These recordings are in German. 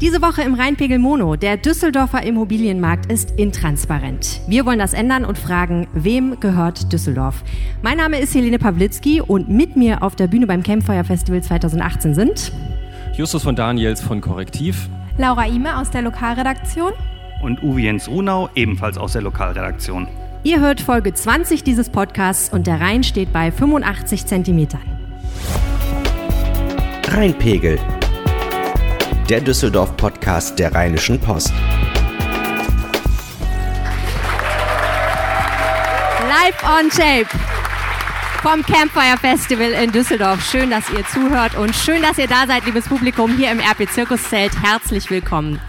Diese Woche im Rheinpegel Mono. Der Düsseldorfer Immobilienmarkt ist intransparent. Wir wollen das ändern und fragen, wem gehört Düsseldorf? Mein Name ist Helene Pawlitzki und mit mir auf der Bühne beim Campfire Festival 2018 sind Justus von Daniels von Korrektiv, Laura Ime aus der Lokalredaktion und Uwe Jens Runau ebenfalls aus der Lokalredaktion. Ihr hört Folge 20 dieses Podcasts und der Rhein steht bei 85 Zentimetern. Rheinpegel, der Düsseldorf-Podcast der Rheinischen Post. Live on Tape vom Campfire Festival in Düsseldorf. Schön, dass ihr zuhört und schön, dass ihr da seid, liebes Publikum, hier im RP Zirkuszelt. Herzlich willkommen.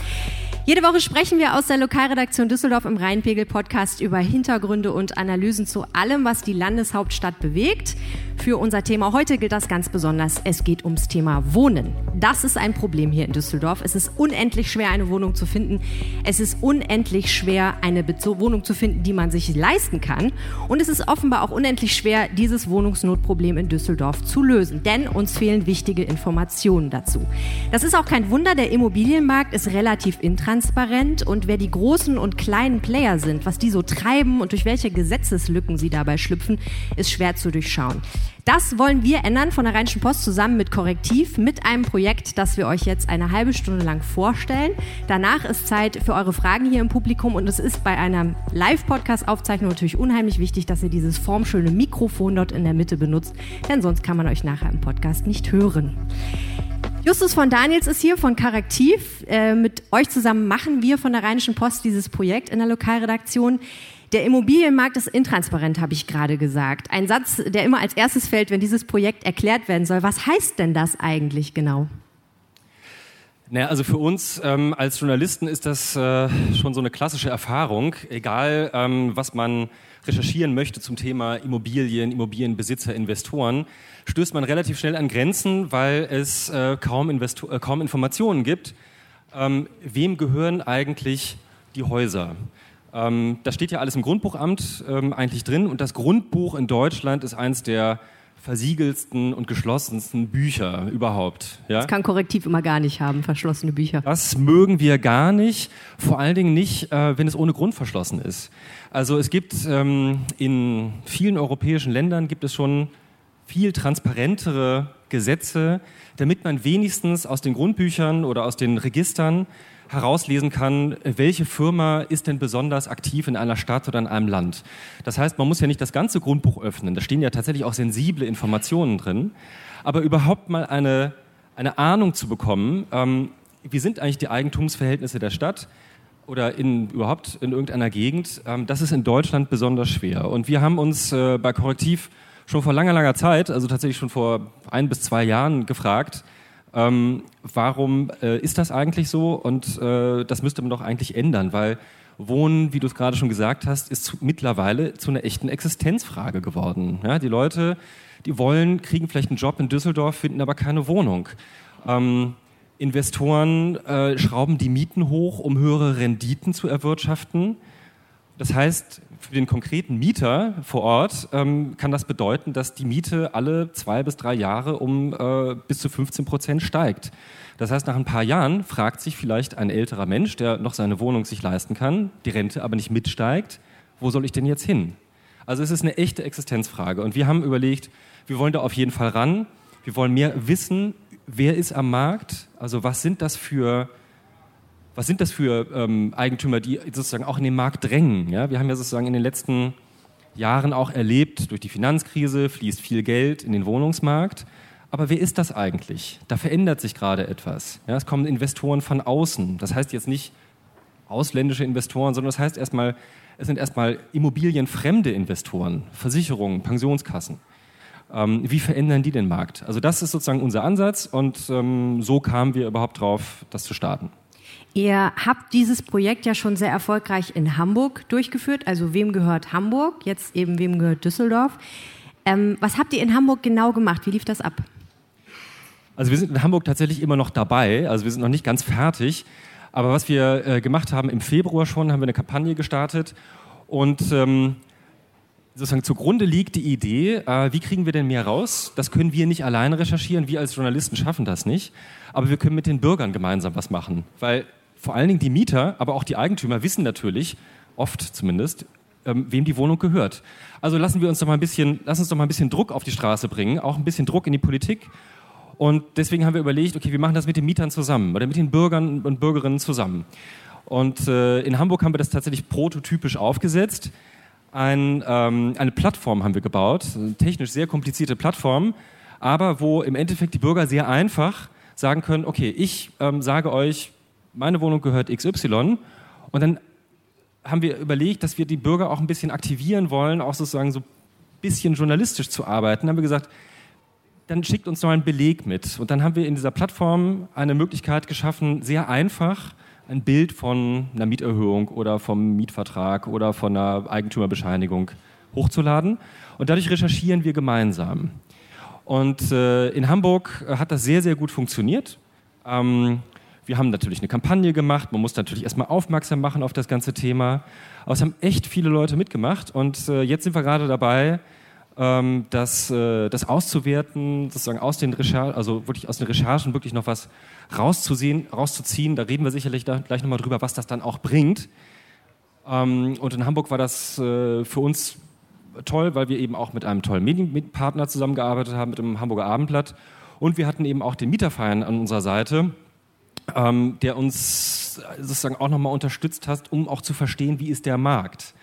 Jede Woche sprechen wir aus der Lokalredaktion Düsseldorf im Rheinpegel Podcast über Hintergründe und Analysen zu allem, was die Landeshauptstadt bewegt. Für unser Thema heute gilt das ganz besonders. Es geht ums Thema Wohnen. Das ist ein Problem hier in Düsseldorf. Es ist unendlich schwer, eine Wohnung zu finden. Es ist unendlich schwer, eine Wohnung zu finden, die man sich leisten kann. Und es ist offenbar auch unendlich schwer, dieses Wohnungsnotproblem in Düsseldorf zu lösen. Denn uns fehlen wichtige Informationen dazu. Das ist auch kein Wunder. Der Immobilienmarkt ist relativ intransparent. Und wer die großen und kleinen Player sind, was die so treiben und durch welche Gesetzeslücken sie dabei schlüpfen, ist schwer zu durchschauen. Das wollen wir ändern von der Rheinischen Post zusammen mit Korrektiv, mit einem Projekt, das wir euch jetzt eine halbe Stunde lang vorstellen. Danach ist Zeit für eure Fragen hier im Publikum und es ist bei einer Live-Podcast-Aufzeichnung natürlich unheimlich wichtig, dass ihr dieses formschöne Mikrofon dort in der Mitte benutzt, denn sonst kann man euch nachher im Podcast nicht hören. Justus von Daniels ist hier von Korrektiv. Äh, mit euch zusammen machen wir von der Rheinischen Post dieses Projekt in der Lokalredaktion. Der Immobilienmarkt ist intransparent, habe ich gerade gesagt. Ein Satz, der immer als erstes fällt, wenn dieses Projekt erklärt werden soll. Was heißt denn das eigentlich genau? Naja, also für uns ähm, als Journalisten ist das äh, schon so eine klassische Erfahrung. Egal, ähm, was man recherchieren möchte zum Thema Immobilien, Immobilienbesitzer, Investoren, stößt man relativ schnell an Grenzen, weil es äh, kaum, Investor äh, kaum Informationen gibt. Ähm, wem gehören eigentlich die Häuser? Ähm, das steht ja alles im Grundbuchamt ähm, eigentlich drin und das Grundbuch in Deutschland ist eins der versiegelsten und geschlossensten Bücher überhaupt. Ja? Das kann Korrektiv immer gar nicht haben, verschlossene Bücher. Das mögen wir gar nicht, vor allen Dingen nicht, äh, wenn es ohne Grund verschlossen ist. Also es gibt ähm, in vielen europäischen Ländern gibt es schon viel transparentere Gesetze, damit man wenigstens aus den Grundbüchern oder aus den Registern herauslesen kann, welche Firma ist denn besonders aktiv in einer Stadt oder in einem Land. Das heißt, man muss ja nicht das ganze Grundbuch öffnen, da stehen ja tatsächlich auch sensible Informationen drin, aber überhaupt mal eine, eine Ahnung zu bekommen, ähm, wie sind eigentlich die Eigentumsverhältnisse der Stadt, oder in, überhaupt in irgendeiner Gegend, ähm, das ist in Deutschland besonders schwer. Und wir haben uns äh, bei Korrektiv schon vor langer, langer Zeit, also tatsächlich schon vor ein bis zwei Jahren gefragt, ähm, warum äh, ist das eigentlich so? Und äh, das müsste man doch eigentlich ändern, weil Wohnen, wie du es gerade schon gesagt hast, ist zu, mittlerweile zu einer echten Existenzfrage geworden. Ja, die Leute, die wollen, kriegen vielleicht einen Job in Düsseldorf, finden aber keine Wohnung. Ähm, Investoren äh, schrauben die Mieten hoch, um höhere Renditen zu erwirtschaften. Das heißt, für den konkreten Mieter vor Ort ähm, kann das bedeuten, dass die Miete alle zwei bis drei Jahre um äh, bis zu 15 Prozent steigt. Das heißt, nach ein paar Jahren fragt sich vielleicht ein älterer Mensch, der noch seine Wohnung sich leisten kann, die Rente aber nicht mitsteigt, wo soll ich denn jetzt hin? Also es ist eine echte Existenzfrage. Und wir haben überlegt, wir wollen da auf jeden Fall ran. Wir wollen mehr wissen, wer ist am Markt, also was sind das für was sind das für ähm, Eigentümer, die sozusagen auch in den Markt drängen? Ja? Wir haben ja sozusagen in den letzten Jahren auch erlebt, durch die Finanzkrise fließt viel Geld in den Wohnungsmarkt. Aber wer ist das eigentlich? Da verändert sich gerade etwas. Ja, es kommen Investoren von außen. Das heißt jetzt nicht ausländische Investoren, sondern das heißt erstmal, es sind erstmal immobilienfremde Investoren, Versicherungen, Pensionskassen. Ähm, wie verändern die den Markt? Also das ist sozusagen unser Ansatz und ähm, so kamen wir überhaupt drauf, das zu starten. Ihr habt dieses Projekt ja schon sehr erfolgreich in Hamburg durchgeführt. Also wem gehört Hamburg? Jetzt eben wem gehört Düsseldorf? Ähm, was habt ihr in Hamburg genau gemacht? Wie lief das ab? Also wir sind in Hamburg tatsächlich immer noch dabei. Also wir sind noch nicht ganz fertig. Aber was wir äh, gemacht haben im Februar schon, haben wir eine Kampagne gestartet und ähm, sozusagen zugrunde liegt die Idee, äh, wie kriegen wir denn mehr raus? Das können wir nicht alleine recherchieren, wir als Journalisten schaffen das nicht, aber wir können mit den Bürgern gemeinsam was machen, weil vor allen Dingen die Mieter, aber auch die Eigentümer wissen natürlich, oft zumindest, ähm, wem die Wohnung gehört. Also lassen wir uns doch mal ein bisschen, lass uns doch mal ein bisschen Druck auf die Straße bringen, auch ein bisschen Druck in die Politik. Und deswegen haben wir überlegt, okay, wir machen das mit den Mietern zusammen oder mit den Bürgern und Bürgerinnen zusammen. Und äh, in Hamburg haben wir das tatsächlich prototypisch aufgesetzt. Ein, ähm, eine Plattform haben wir gebaut, eine technisch sehr komplizierte Plattform, aber wo im Endeffekt die Bürger sehr einfach sagen können, okay, ich ähm, sage euch, meine Wohnung gehört XY und dann haben wir überlegt, dass wir die Bürger auch ein bisschen aktivieren wollen, auch sozusagen so ein bisschen journalistisch zu arbeiten. Dann haben wir gesagt, dann schickt uns noch einen Beleg mit. Und dann haben wir in dieser Plattform eine Möglichkeit geschaffen, sehr einfach ein Bild von einer Mieterhöhung oder vom Mietvertrag oder von einer Eigentümerbescheinigung hochzuladen. Und dadurch recherchieren wir gemeinsam. Und äh, in Hamburg hat das sehr, sehr gut funktioniert. Ähm, wir haben natürlich eine Kampagne gemacht, man muss natürlich erstmal aufmerksam machen auf das ganze Thema. Aber es haben echt viele Leute mitgemacht und äh, jetzt sind wir gerade dabei, ähm, das, äh, das auszuwerten, sozusagen aus den Recherchen, also wirklich aus den Recherchen wirklich noch was rauszusehen, rauszuziehen. Da reden wir sicherlich da gleich nochmal drüber, was das dann auch bringt. Ähm, und in Hamburg war das äh, für uns toll, weil wir eben auch mit einem tollen Medienpartner zusammengearbeitet haben, mit dem Hamburger Abendblatt. Und wir hatten eben auch den Mieterverein an unserer Seite, ähm, der uns sozusagen auch nochmal unterstützt hat, um auch zu verstehen, wie ist der Markt.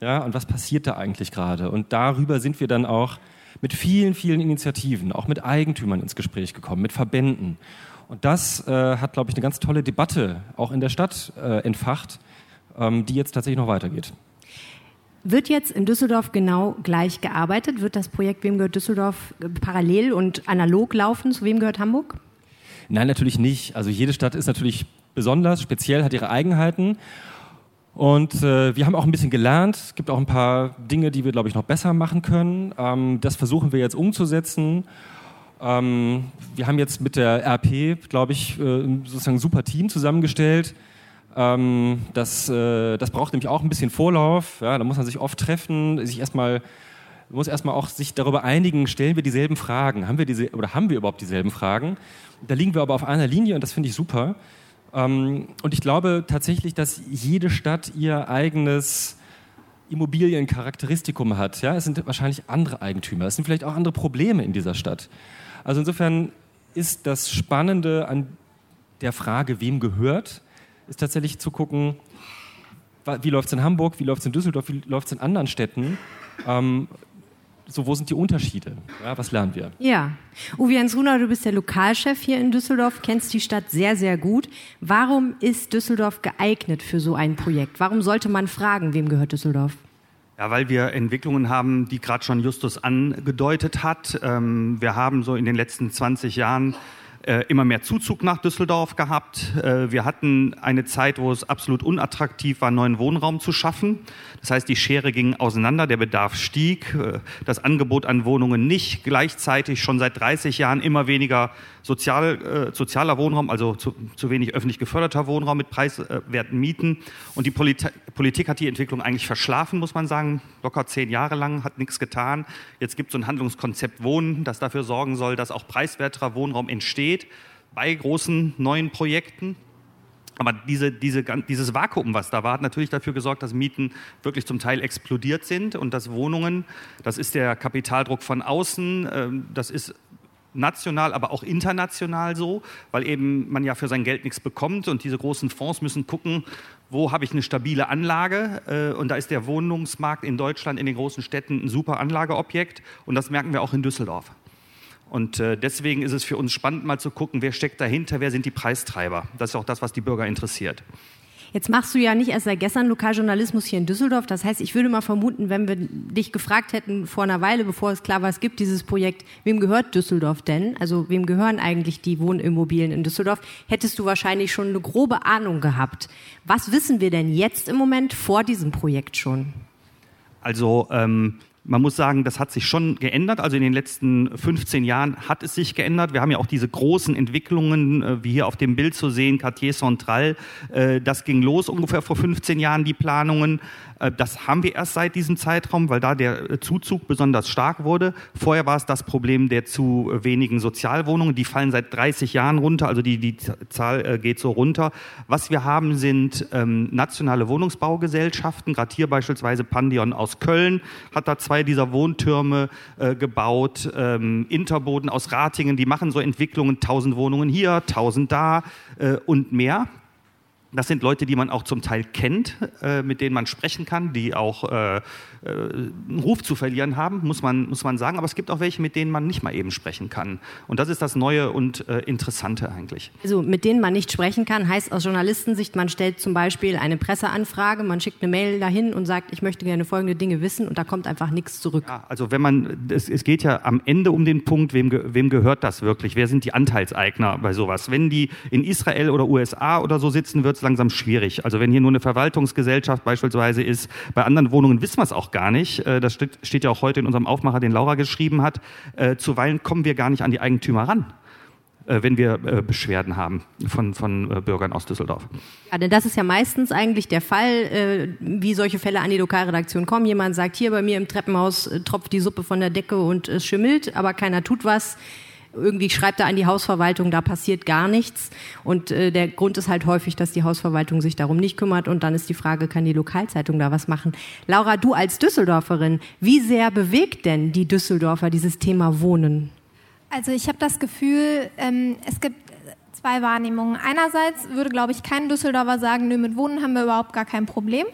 Ja, und was passiert da eigentlich gerade? Und darüber sind wir dann auch mit vielen, vielen Initiativen, auch mit Eigentümern ins Gespräch gekommen, mit Verbänden. Und das äh, hat, glaube ich, eine ganz tolle Debatte auch in der Stadt äh, entfacht, ähm, die jetzt tatsächlich noch weitergeht. Wird jetzt in Düsseldorf genau gleich gearbeitet? Wird das Projekt Wem gehört Düsseldorf parallel und analog laufen zu Wem gehört Hamburg? Nein, natürlich nicht. Also jede Stadt ist natürlich besonders, speziell, hat ihre Eigenheiten. Und äh, wir haben auch ein bisschen gelernt. Es gibt auch ein paar Dinge, die wir, glaube ich, noch besser machen können. Ähm, das versuchen wir jetzt umzusetzen. Ähm, wir haben jetzt mit der RP, glaube ich, äh, sozusagen ein super Team zusammengestellt. Ähm, das, äh, das braucht nämlich auch ein bisschen Vorlauf. Ja, da muss man sich oft treffen, sich erstmal muss erstmal auch sich darüber einigen, stellen wir dieselben Fragen, haben wir diese oder haben wir überhaupt dieselben Fragen? Da liegen wir aber auf einer Linie und das finde ich super. Ähm, und ich glaube tatsächlich, dass jede Stadt ihr eigenes Immobiliencharakteristikum hat. Ja? Es sind wahrscheinlich andere Eigentümer, es sind vielleicht auch andere Probleme in dieser Stadt. Also insofern ist das Spannende an der Frage, wem gehört, ist tatsächlich zu gucken, wie läuft es in Hamburg, wie läuft es in Düsseldorf, wie läuft es in anderen Städten. Ähm, so, wo sind die Unterschiede? Ja, was lernen wir? Ja. Uwe Jens Runer, du bist der Lokalchef hier in Düsseldorf, kennst die Stadt sehr, sehr gut. Warum ist Düsseldorf geeignet für so ein Projekt? Warum sollte man fragen, wem gehört Düsseldorf? Ja, weil wir Entwicklungen haben, die gerade schon Justus angedeutet hat. Ähm, wir haben so in den letzten 20 Jahren äh, immer mehr Zuzug nach Düsseldorf gehabt. Äh, wir hatten eine Zeit, wo es absolut unattraktiv war, neuen Wohnraum zu schaffen. Das heißt, die Schere ging auseinander, der Bedarf stieg, äh, das Angebot an Wohnungen nicht. Gleichzeitig schon seit 30 Jahren immer weniger sozial, sozialer Wohnraum, also zu, zu, wenig öffentlich geförderter Wohnraum mit preiswerten Mieten. Und die Polit Politik hat die Entwicklung eigentlich verschlafen, muss man sagen. Locker zehn Jahre lang hat nichts getan. Jetzt gibt es so ein Handlungskonzept Wohnen, das dafür sorgen soll, dass auch preiswerterer Wohnraum entsteht bei großen neuen Projekten. Aber diese, diese, dieses Vakuum, was da war, hat natürlich dafür gesorgt, dass Mieten wirklich zum Teil explodiert sind und dass Wohnungen, das ist der Kapitaldruck von außen, ähm, das ist national, aber auch international so, weil eben man ja für sein Geld nichts bekommt und diese großen Fonds müssen gucken, wo habe ich eine stabile Anlage äh, und da ist der Wohnungsmarkt in Deutschland in den großen Städten ein super Anlageobjekt und das merken wir auch in Düsseldorf. Und äh, deswegen ist es für uns spannend, mal zu gucken, wer steckt dahinter, wer sind die Preistreiber. Das ist auch das, was die Bürger interessiert. Jetzt machst du ja nicht erst seit gestern Lokaljournalismus hier in Düsseldorf. Das heißt, ich würde mal vermuten, wenn wir dich gefragt hätten vor einer Weile, bevor es klar war, es gibt dieses Projekt, wem gehört Düsseldorf denn? Also wem gehören eigentlich die Wohnimmobilien in Düsseldorf? Hättest du wahrscheinlich schon eine grobe Ahnung gehabt. Was wissen wir denn jetzt im Moment vor diesem Projekt schon? Also ähm, Man muss sagen, das hat sich schon geändert. Also in den letzten 15 Jahren hat es sich geändert. Wir haben ja auch diese großen Entwicklungen, äh, wie hier auf dem Bild zu sehen, Cartier Central. Äh, das ging los ungefähr vor 15 Jahren, die Planungen. Äh, das haben wir erst seit diesem Zeitraum, weil da der Zuzug besonders stark wurde. Vorher war es das Problem der zu wenigen Sozialwohnungen. Die fallen seit 30 Jahren runter, also die, die Zahl geht so runter. Was wir haben, sind ähm, nationale Wohnungsbaugesellschaften. Gerade hier beispielsweise Pandion aus Köln hat da zwei zwei dieser Wohntürme äh, gebaut. Ähm, Interboden aus Ratingen, die machen so Entwicklungen, 1000 Wohnungen hier, 1000 da äh, und mehr. Das sind Leute, die man auch zum Teil kennt, äh, mit denen man sprechen kann, die auch äh, äh, einen Ruf zu verlieren haben, muss man, muss man sagen. Aber es gibt auch welche, mit denen man nicht mal eben sprechen kann. Und das ist das Neue und äh, Interessante eigentlich. Also mit denen man nicht sprechen kann, heißt aus Journalistensicht, man stellt zum Beispiel eine Presseanfrage, man schickt eine Mail dahin und sagt, ich möchte gerne folgende Dinge wissen und da kommt einfach nichts zurück. Ja, also wenn man, es, es geht ja am Ende um den Punkt, wem, wem gehört das wirklich? Wer sind die Anteilseigner bei sowas? Wenn die in Israel oder USA oder so sitzen, wird es langsam schwierig. Also wenn hier nur eine Verwaltungsgesellschaft beispielsweise ist, bei anderen Wohnungen wissen wir es auch auch gar nicht. Äh, das steht ja auch heute in unserem Aufmacher, den Laura geschrieben hat. Äh, zuweilen kommen wir gar nicht an die Eigentümer ran äh, wenn wir Beschwerden haben von, von Bürgern aus Düsseldorf. Ja, denn das ist ja meistens eigentlich der Fall, wie solche Fälle an die Lokalredaktion kommen. Jemand sagt, hier bei mir im Treppenhaus tropft die Suppe von der Decke und es schimmelt, aber keiner tut was irgendwie schreibt er an die Hausverwaltung, da passiert gar nichts. Und äh, der Grund ist halt häufig, dass die Hausverwaltung sich darum nicht kümmert. Und dann ist die Frage, kann die Lokalzeitung da was machen? Laura, du als Düsseldorferin, wie sehr bewegt denn die Düsseldorfer dieses Thema Wohnen? Also ich habe das Gefühl, ähm, es gibt zwei Wahrnehmungen. Einerseits würde, glaube ich, kein Düsseldorfer sagen, nö, mit Wohnen haben wir überhaupt gar kein Problem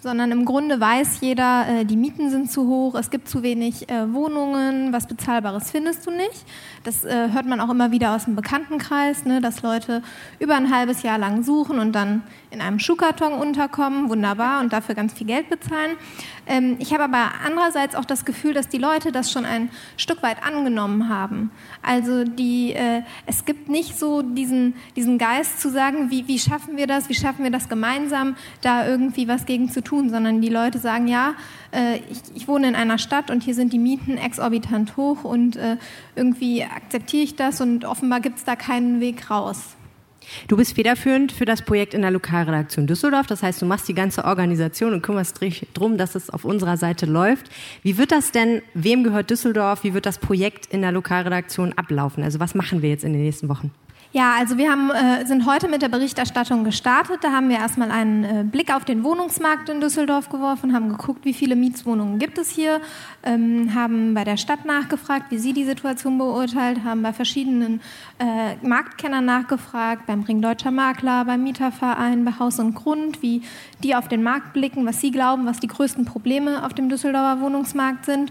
sondern im Grunde weiß jeder, äh, die Mieten sind zu hoch, es gibt zu wenig äh, Wohnungen, was Bezahlbares findest du nicht. Das äh, hört man auch immer wieder aus dem Bekanntenkreis, ne, dass Leute über ein halbes Jahr lang suchen und dann in einem Schuhkarton unterkommen, wunderbar, und dafür ganz viel Geld bezahlen. Ähm, ich habe aber andererseits auch das Gefühl, dass die Leute das schon ein Stück weit angenommen haben. Also die, äh, es gibt nicht so diesen, diesen Geist zu sagen, wie, wie schaffen wir das, wie schaffen wir das gemeinsam, da irgendwie was gegen zu tun, sondern die Leute sagen, ja, äh, ich, ich, wohne in einer Stadt und hier sind die Mieten exorbitant hoch und äh, irgendwie akzeptiere ich das und offenbar gibt es da keinen Weg raus. Du bist federführend für das Projekt in der Lokalredaktion Düsseldorf. Das heißt, du machst die ganze Organisation und kümmerst dich darum, dass es auf unserer Seite läuft. Wie wird das denn, wem gehört Düsseldorf? Wie wird das Projekt in der Lokalredaktion ablaufen? Also was machen wir jetzt in den nächsten Wochen? Ja, also wir haben, äh, sind heute mit der Berichterstattung gestartet. Da haben wir erstmal einen äh, Blick auf den Wohnungsmarkt in Düsseldorf geworfen, haben geguckt, wie viele Mietswohnungen gibt es hier, ähm, haben bei der Stadt nachgefragt, wie sie die Situation beurteilt, haben bei verschiedenen äh, Marktkennern nachgefragt, beim Ring Deutscher Makler, beim Mieterverein, bei Haus und Grund, wie die auf den Markt blicken, was sie glauben, was die größten Probleme auf dem Düsseldorfer Wohnungsmarkt sind.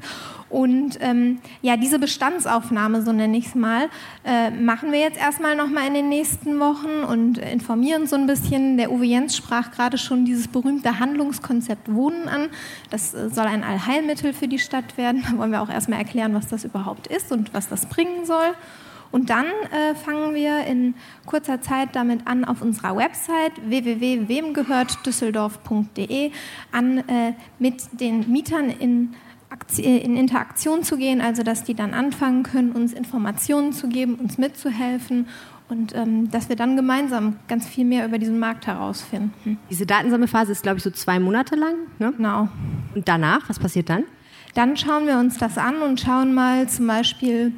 Und ähm, ja, diese Bestandsaufnahme, so nenne ich es mal, äh, machen wir jetzt erstmal nochmal in den nächsten Wochen und informieren so ein bisschen. Der Uwe Jens sprach gerade schon dieses berühmte Handlungskonzept Wohnen an. Das äh, soll ein Allheilmittel für die Stadt werden. Da wollen wir auch erstmal erklären, was das überhaupt ist und was das bringen soll. Und dann äh, fangen wir in kurzer Zeit damit an, auf unserer Website www.wemgehörtdüsseldorf.de an, äh, mit den Mietern in äh, in Interaktion zu gehen, also dass die dann anfangen können, uns Informationen zu geben, uns mitzuhelfen und ähm, dass wir dann gemeinsam ganz viel mehr über diesen Markt herausfinden. Diese Datensammelphase ist, glaube ich, so zwei Monate lang. Ne? Genau. Und danach, was passiert dann? Dann schauen wir uns das an und schauen mal zum Beispiel,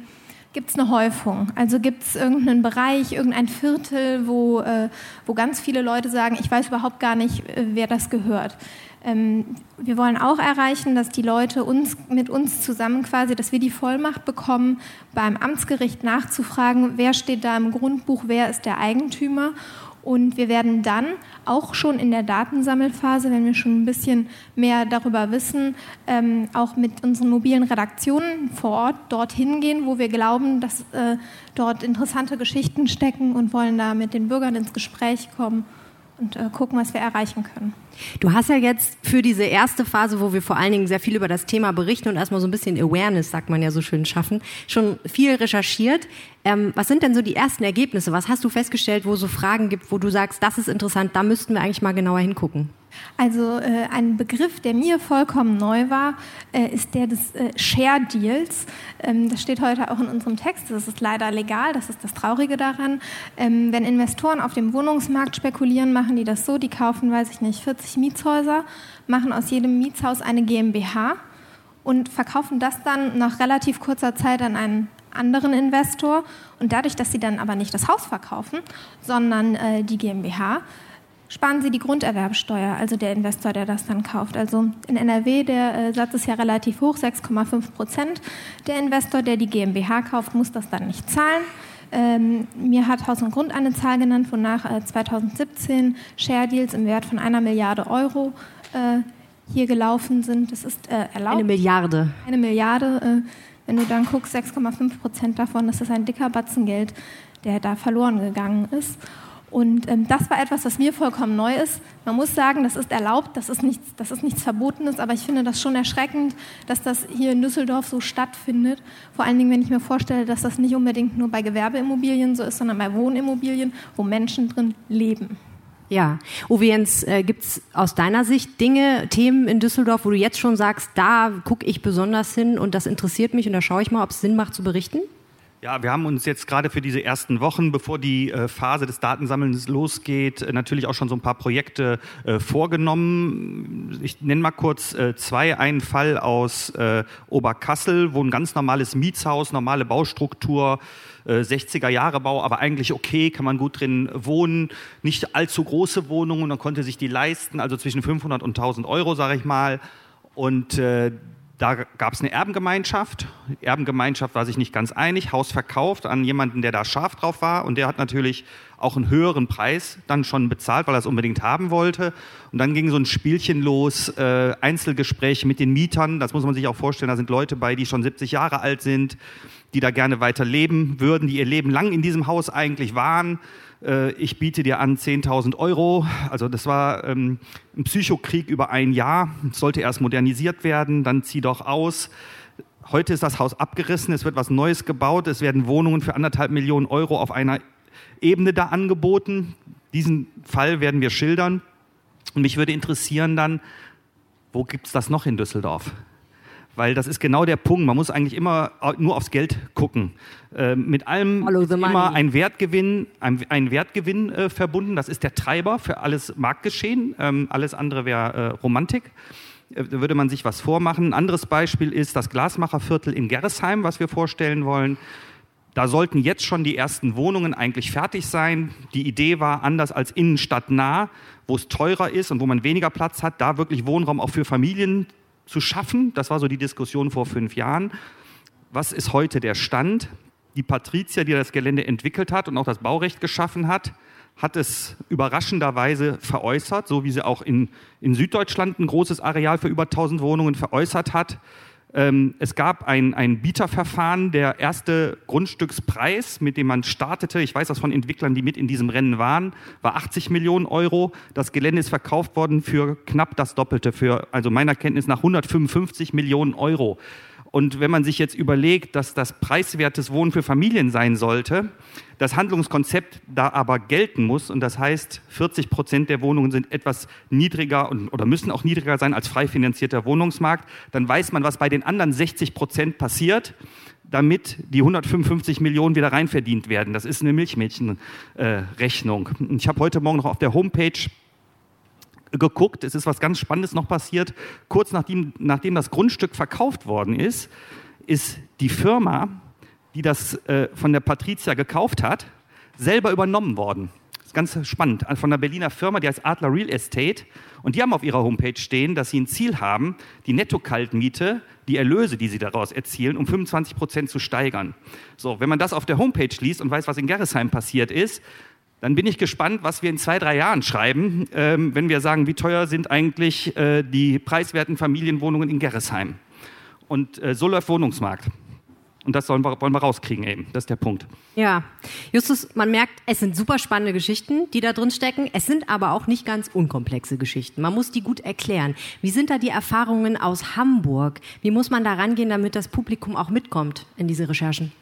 gibt es eine Häufung? Also gibt es irgendeinen Bereich, irgendein Viertel, wo, äh, wo ganz viele Leute sagen, ich weiß überhaupt gar nicht, äh, wer das gehört. Ähm, wir wollen auch erreichen, dass die Leute uns mit uns zusammen quasi, dass wir die Vollmacht bekommen, beim Amtsgericht nachzufragen, wer steht da im Grundbuch, wer ist der Eigentümer. Und wir werden dann auch schon in der Datensammelphase, wenn wir schon ein bisschen mehr darüber wissen, ähm, auch mit unseren mobilen Redaktionen vor Ort dorthin gehen, wo wir glauben, dass äh, dort interessante Geschichten stecken und wollen da mit den Bürgern ins Gespräch kommen und äh, gucken, was wir erreichen können. Du hast ja jetzt für diese erste Phase, wo wir vor allen Dingen sehr viel über das Thema berichten und erstmal so ein bisschen Awareness, sagt man ja so schön, schaffen, schon viel recherchiert. Ähm, was sind denn so die ersten Ergebnisse? Was hast du festgestellt, wo es so Fragen gibt, wo du sagst, das ist interessant, da müssten wir eigentlich mal genauer hingucken? Also äh, ein Begriff, der mir vollkommen neu war, äh, ist der des äh, Share Deals. Ähm, das steht heute auch in unserem Text. Das ist leider legal, das ist das Traurige daran. Ähm, wenn Investoren auf dem Wohnungsmarkt spekulieren, machen die das so, die kaufen, weiß ich nicht, 40 Mietshäuser, machen aus jedem Mietshaus eine GmbH und verkaufen das dann nach relativ kurzer Zeit an einen anderen Investor. Und dadurch, dass sie dann aber nicht das Haus verkaufen, sondern äh, die GmbH, sparen Sie die Grunderwerbsteuer, also der Investor, der das dann kauft. Also in NRW, der äh, Satz ist ja relativ hoch, 6,5 Prozent. Der Investor, der die GmbH kauft, muss das dann nicht zahlen. Ähm, mir hat Haus und Grund eine Zahl genannt, wonach äh, 2017 Share Deals im Wert von einer Milliarde Euro äh, hier gelaufen sind. Das ist äh, erlaubt. Eine Milliarde. Eine Milliarde. Äh, wenn du dann guckst, 6,5 Prozent davon, das ist ein dicker Batzen Geld, der da verloren gegangen ist. Und ähm, das war etwas, was mir vollkommen neu ist. Man muss sagen, das ist erlaubt, das ist, nichts, das ist nichts Verbotenes, aber ich finde das schon erschreckend, dass das hier in Düsseldorf so stattfindet. Vor allen Dingen, wenn ich mir vorstelle, dass das nicht unbedingt nur bei Gewerbeimmobilien so ist, sondern bei Wohnimmobilien, wo Menschen drin leben. Ja, Uwe Jens, äh, gibt es aus deiner Sicht Dinge, Themen in Düsseldorf, wo du jetzt schon sagst, da gucke ich besonders hin und das interessiert mich und da schaue ich mal, ob es Sinn macht zu berichten? Ja, wir haben uns jetzt gerade für diese ersten Wochen, bevor die äh, Phase des Datensammelns losgeht, äh, natürlich auch schon so ein paar Projekte äh, vorgenommen. Ich nenne mal kurz zwei. Einen Fall aus Oberkassel, wo ein ganz normales Mietshaus, normale Baustruktur, 60er äh, Jahre Bau, aber eigentlich okay, kann man gut drin wohnen. Nicht allzu große Wohnungen, man konnte sich die leisten, also zwischen 500 und 1000 Euro, sage ich mal. Und äh, da gab es eine Erbengemeinschaft. Die Erbengemeinschaft war sich nicht ganz einig, Haus verkauft an jemanden, der da scharf drauf war. Und der hat natürlich auch einen höheren Preis dann schon bezahlt, weil er es unbedingt haben wollte. Und dann ging so ein Spielchen los, äh, Einzelgespräche mit den Mietern. Das muss man sich auch vorstellen. Da sind Leute bei, die schon 70 Jahre alt sind, die da gerne weiter leben würden, die ihr Leben lang in diesem Haus eigentlich waren äh, ich biete dir an 10.000 Euro. Also das war ähm, ein Psychokrieg über ein Jahr, sollte erst modernisiert werden, dann zieh doch aus. Heute ist das Haus abgerissen, es wird was Neues gebaut, es werden Wohnungen für anderthalb Millionen Euro auf einer Ebene da angeboten. Diesen Fall werden wir schildern. Und mich würde interessieren dann, wo gibt es das noch in Düsseldorf? Weil das ist genau der Punkt. Man muss eigentlich immer nur aufs Geld gucken. Äh, mit allem ist immer ein Wertgewinn, ein, ein Wertgewinn äh, verbunden. Das ist der Treiber für alles Marktgeschehen. Ähm, alles andere wäre äh, Romantik. Äh, da würde man sich was vormachen. Ein anderes Beispiel ist das Glasmacherviertel in Gerresheim, was wir vorstellen wollen. Da sollten jetzt schon die ersten Wohnungen eigentlich fertig sein. Die Idee war, anders als innenstadtnah, wo es teurer ist und wo man weniger Platz hat, da wirklich Wohnraum auch für Familien zu schaffen. Das war so die Diskussion vor fünf Jahren. Was ist heute der Stand? Die Patrizier, die das Gelände entwickelt hat und auch das Baurecht geschaffen hat, hat es überraschenderweise veräußert, so wie sie auch in, in Süddeutschland ein großes Areal für über 1000 Wohnungen veräußert hat. Ähm, es gab ein, ein Bieterverfahren, der erste Grundstückspreis, mit dem man startete, ich weiß das von Entwicklern, die mit in diesem Rennen waren, war 80 Millionen Euro. Das Gelände ist verkauft worden für knapp das Doppelte, für, also meiner Kenntnis nach 155 Millionen Euro. Und wenn man sich jetzt überlegt, dass das preiswertes Wohnen für Familien sein sollte, das Handlungskonzept da aber gelten muss, und das heißt, 40 Prozent der Wohnungen sind etwas niedriger und, oder müssen auch niedriger sein als frei finanzierter Wohnungsmarkt, dann weiß man, was bei den anderen 60 Prozent passiert, damit die 155 Millionen wieder reinverdient werden. Das ist eine Milchmädchenrechnung. Äh, ich habe heute Morgen noch auf der Homepage geguckt. Es ist was ganz Spannendes noch passiert. Kurz nachdem, nachdem das Grundstück verkauft worden ist, ist die Firma, die das äh, von der Patricia gekauft hat, selber übernommen worden. Das ist ganz spannend. Von einer Berliner Firma, die heißt Adler Real Estate. Und die haben auf ihrer Homepage stehen, dass sie ein Ziel haben, die Netto-Kaltmiete, die Erlöse, die sie daraus erzielen, um 25 Prozent zu steigern. So, wenn man das auf der Homepage liest und weiß, was in Gerresheim passiert ist, dann bin ich gespannt, was wir in zwei, drei Jahren schreiben, ähm, wenn wir sagen, wie teuer sind eigentlich äh, die preiswerten Familienwohnungen in Gerresheim. Und äh, so läuft Wohnungsmarkt. Und das wir, wollen wir rauskriegen eben. Das ist der Punkt. Ja, Justus, man merkt, es sind super spannende Geschichten, die da drin stecken. Es sind aber auch nicht ganz unkomplexe Geschichten. Man muss die gut erklären. Wie sind da die Erfahrungen aus Hamburg? Wie muss man da rangehen, damit das Publikum auch mitkommt in diese Recherchen?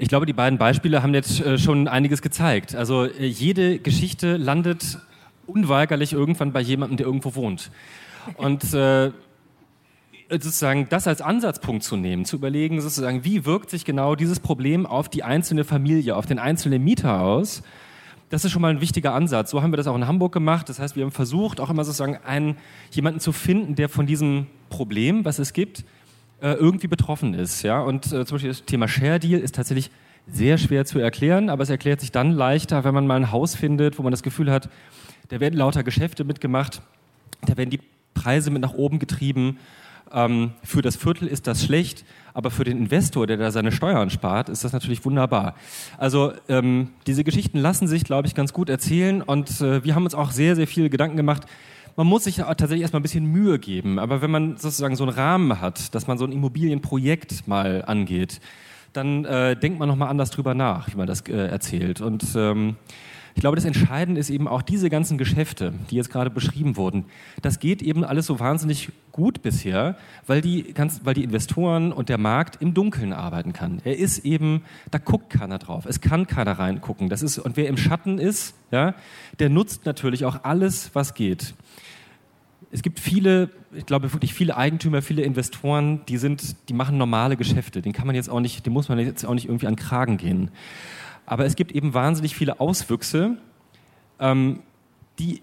Ich glaube, die beiden Beispiele haben jetzt äh, schon einiges gezeigt. Also äh, jede Geschichte landet unweigerlich irgendwann bei jemandem, der irgendwo wohnt. Und äh, sozusagen das als Ansatzpunkt zu nehmen, zu überlegen, sozusagen, wie wirkt sich genau dieses Problem auf die einzelne Familie, auf den einzelnen Mieter aus, das ist schon mal ein wichtiger Ansatz. So haben wir das auch in Hamburg gemacht. Das heißt, wir haben versucht, auch immer sozusagen einen, jemanden zu finden, der von diesem Problem, was es gibt, äh, irgendwie betroffen ist. Ja? Und äh, zum Beispiel das Thema Share Deal ist tatsächlich sehr schwer zu erklären, aber es erklärt sich dann leichter, wenn man mal ein Haus findet, wo man das Gefühl hat, da werden lauter Geschäfte mitgemacht, da werden die Preise mit nach oben getrieben ähm, für das Viertel ist das schlecht, aber für den Investor, der da seine Steuern spart, ist das natürlich wunderbar. Also ähm, diese Geschichten lassen sich, glaube ich, ganz gut erzählen und äh, wir haben uns auch sehr, sehr viele Gedanken gemacht. Man muss sich tatsächlich erstmal ein bisschen Mühe geben, aber wenn man sozusagen so einen Rahmen hat, dass man so ein Immobilienprojekt mal angeht, dann äh, denkt man nochmal anders drüber nach, wie man das äh, erzählt. Und ähm, ich glaube, das Entscheidende ist eben auch diese ganzen Geschäfte, die jetzt gerade beschrieben wurden. Das geht eben alles so wahnsinnig gut bisher, weil die, ganz, weil die Investoren und der Markt im Dunkeln arbeiten kann. Er ist eben, da guckt keiner drauf. Es kann keiner reingucken. Das ist, und wer im Schatten ist, ja, der nutzt natürlich auch alles, was geht. Es gibt viele, ich glaube wirklich viele Eigentümer, viele Investoren, die sind, die machen normale Geschäfte. Den kann man jetzt auch nicht, den muss man jetzt auch nicht irgendwie an Kragen gehen. Aber es gibt eben wahnsinnig viele Auswüchse, ähm, die,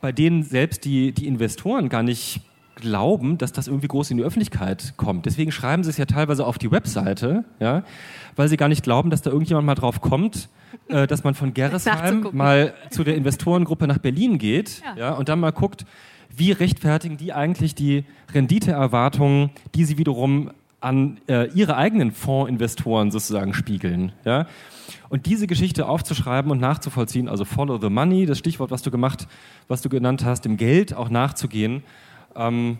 bei denen selbst die, die Investoren gar nicht glauben, dass das irgendwie groß in die Öffentlichkeit kommt. Deswegen schreiben sie es ja teilweise auf die Webseite, ja, weil sie gar nicht glauben, dass da irgendjemand mal drauf kommt, äh, dass man von Gerresheim mal zu der Investorengruppe nach Berlin geht ja. ja. und dann mal guckt, wie rechtfertigen die eigentlich die Renditeerwartungen, die sie wiederum an äh, ihre eigenen Fondsinvestoren sozusagen spiegeln. Ja? Und diese Geschichte aufzuschreiben und nachzuvollziehen, also Follow the Money, das Stichwort, was du gemacht, was du genannt hast, dem Geld auch nachzugehen, ähm,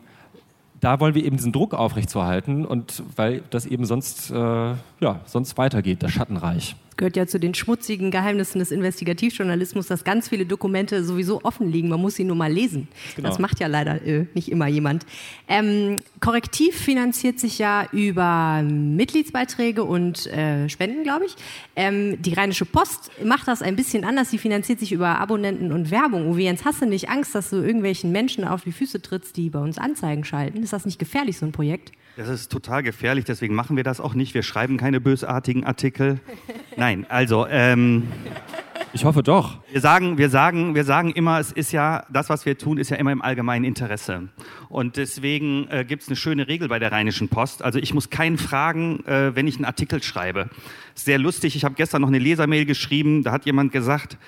da wollen wir eben diesen Druck aufrechtzuerhalten und weil das eben sonst, äh, ja, sonst weitergeht, das Schattenreich gehört ja zu den schmutzigen Geheimnissen des Investigativjournalismus, dass ganz viele Dokumente sowieso offen liegen. Man muss sie nur mal lesen. Genau. Das macht ja leider äh, nicht immer jemand. Ähm, Korrektiv finanziert sich ja über Mitgliedsbeiträge und äh, Spenden, glaube ich. Ähm, die Rheinische Post macht das ein bisschen anders. Sie finanziert sich über Abonnenten und Werbung. Uwe Jens, hast du nicht Angst, dass du irgendwelchen Menschen auf die Füße trittst, die bei uns Anzeigen schalten? Ist das nicht gefährlich, so ein Projekt? Das ist total gefährlich, deswegen machen wir das auch nicht. Wir schreiben keine bösartigen Artikel. Nein, also. Ähm, ich hoffe doch. Wir sagen, wir, sagen, wir sagen immer, es ist ja, das, was wir tun, ist ja immer im allgemeinen Interesse. Und deswegen äh, gibt es eine schöne Regel bei der Rheinischen Post. Also ich muss keinen fragen, äh, wenn ich einen Artikel schreibe. Sehr lustig, ich habe gestern noch eine Lesermail geschrieben, da hat jemand gesagt,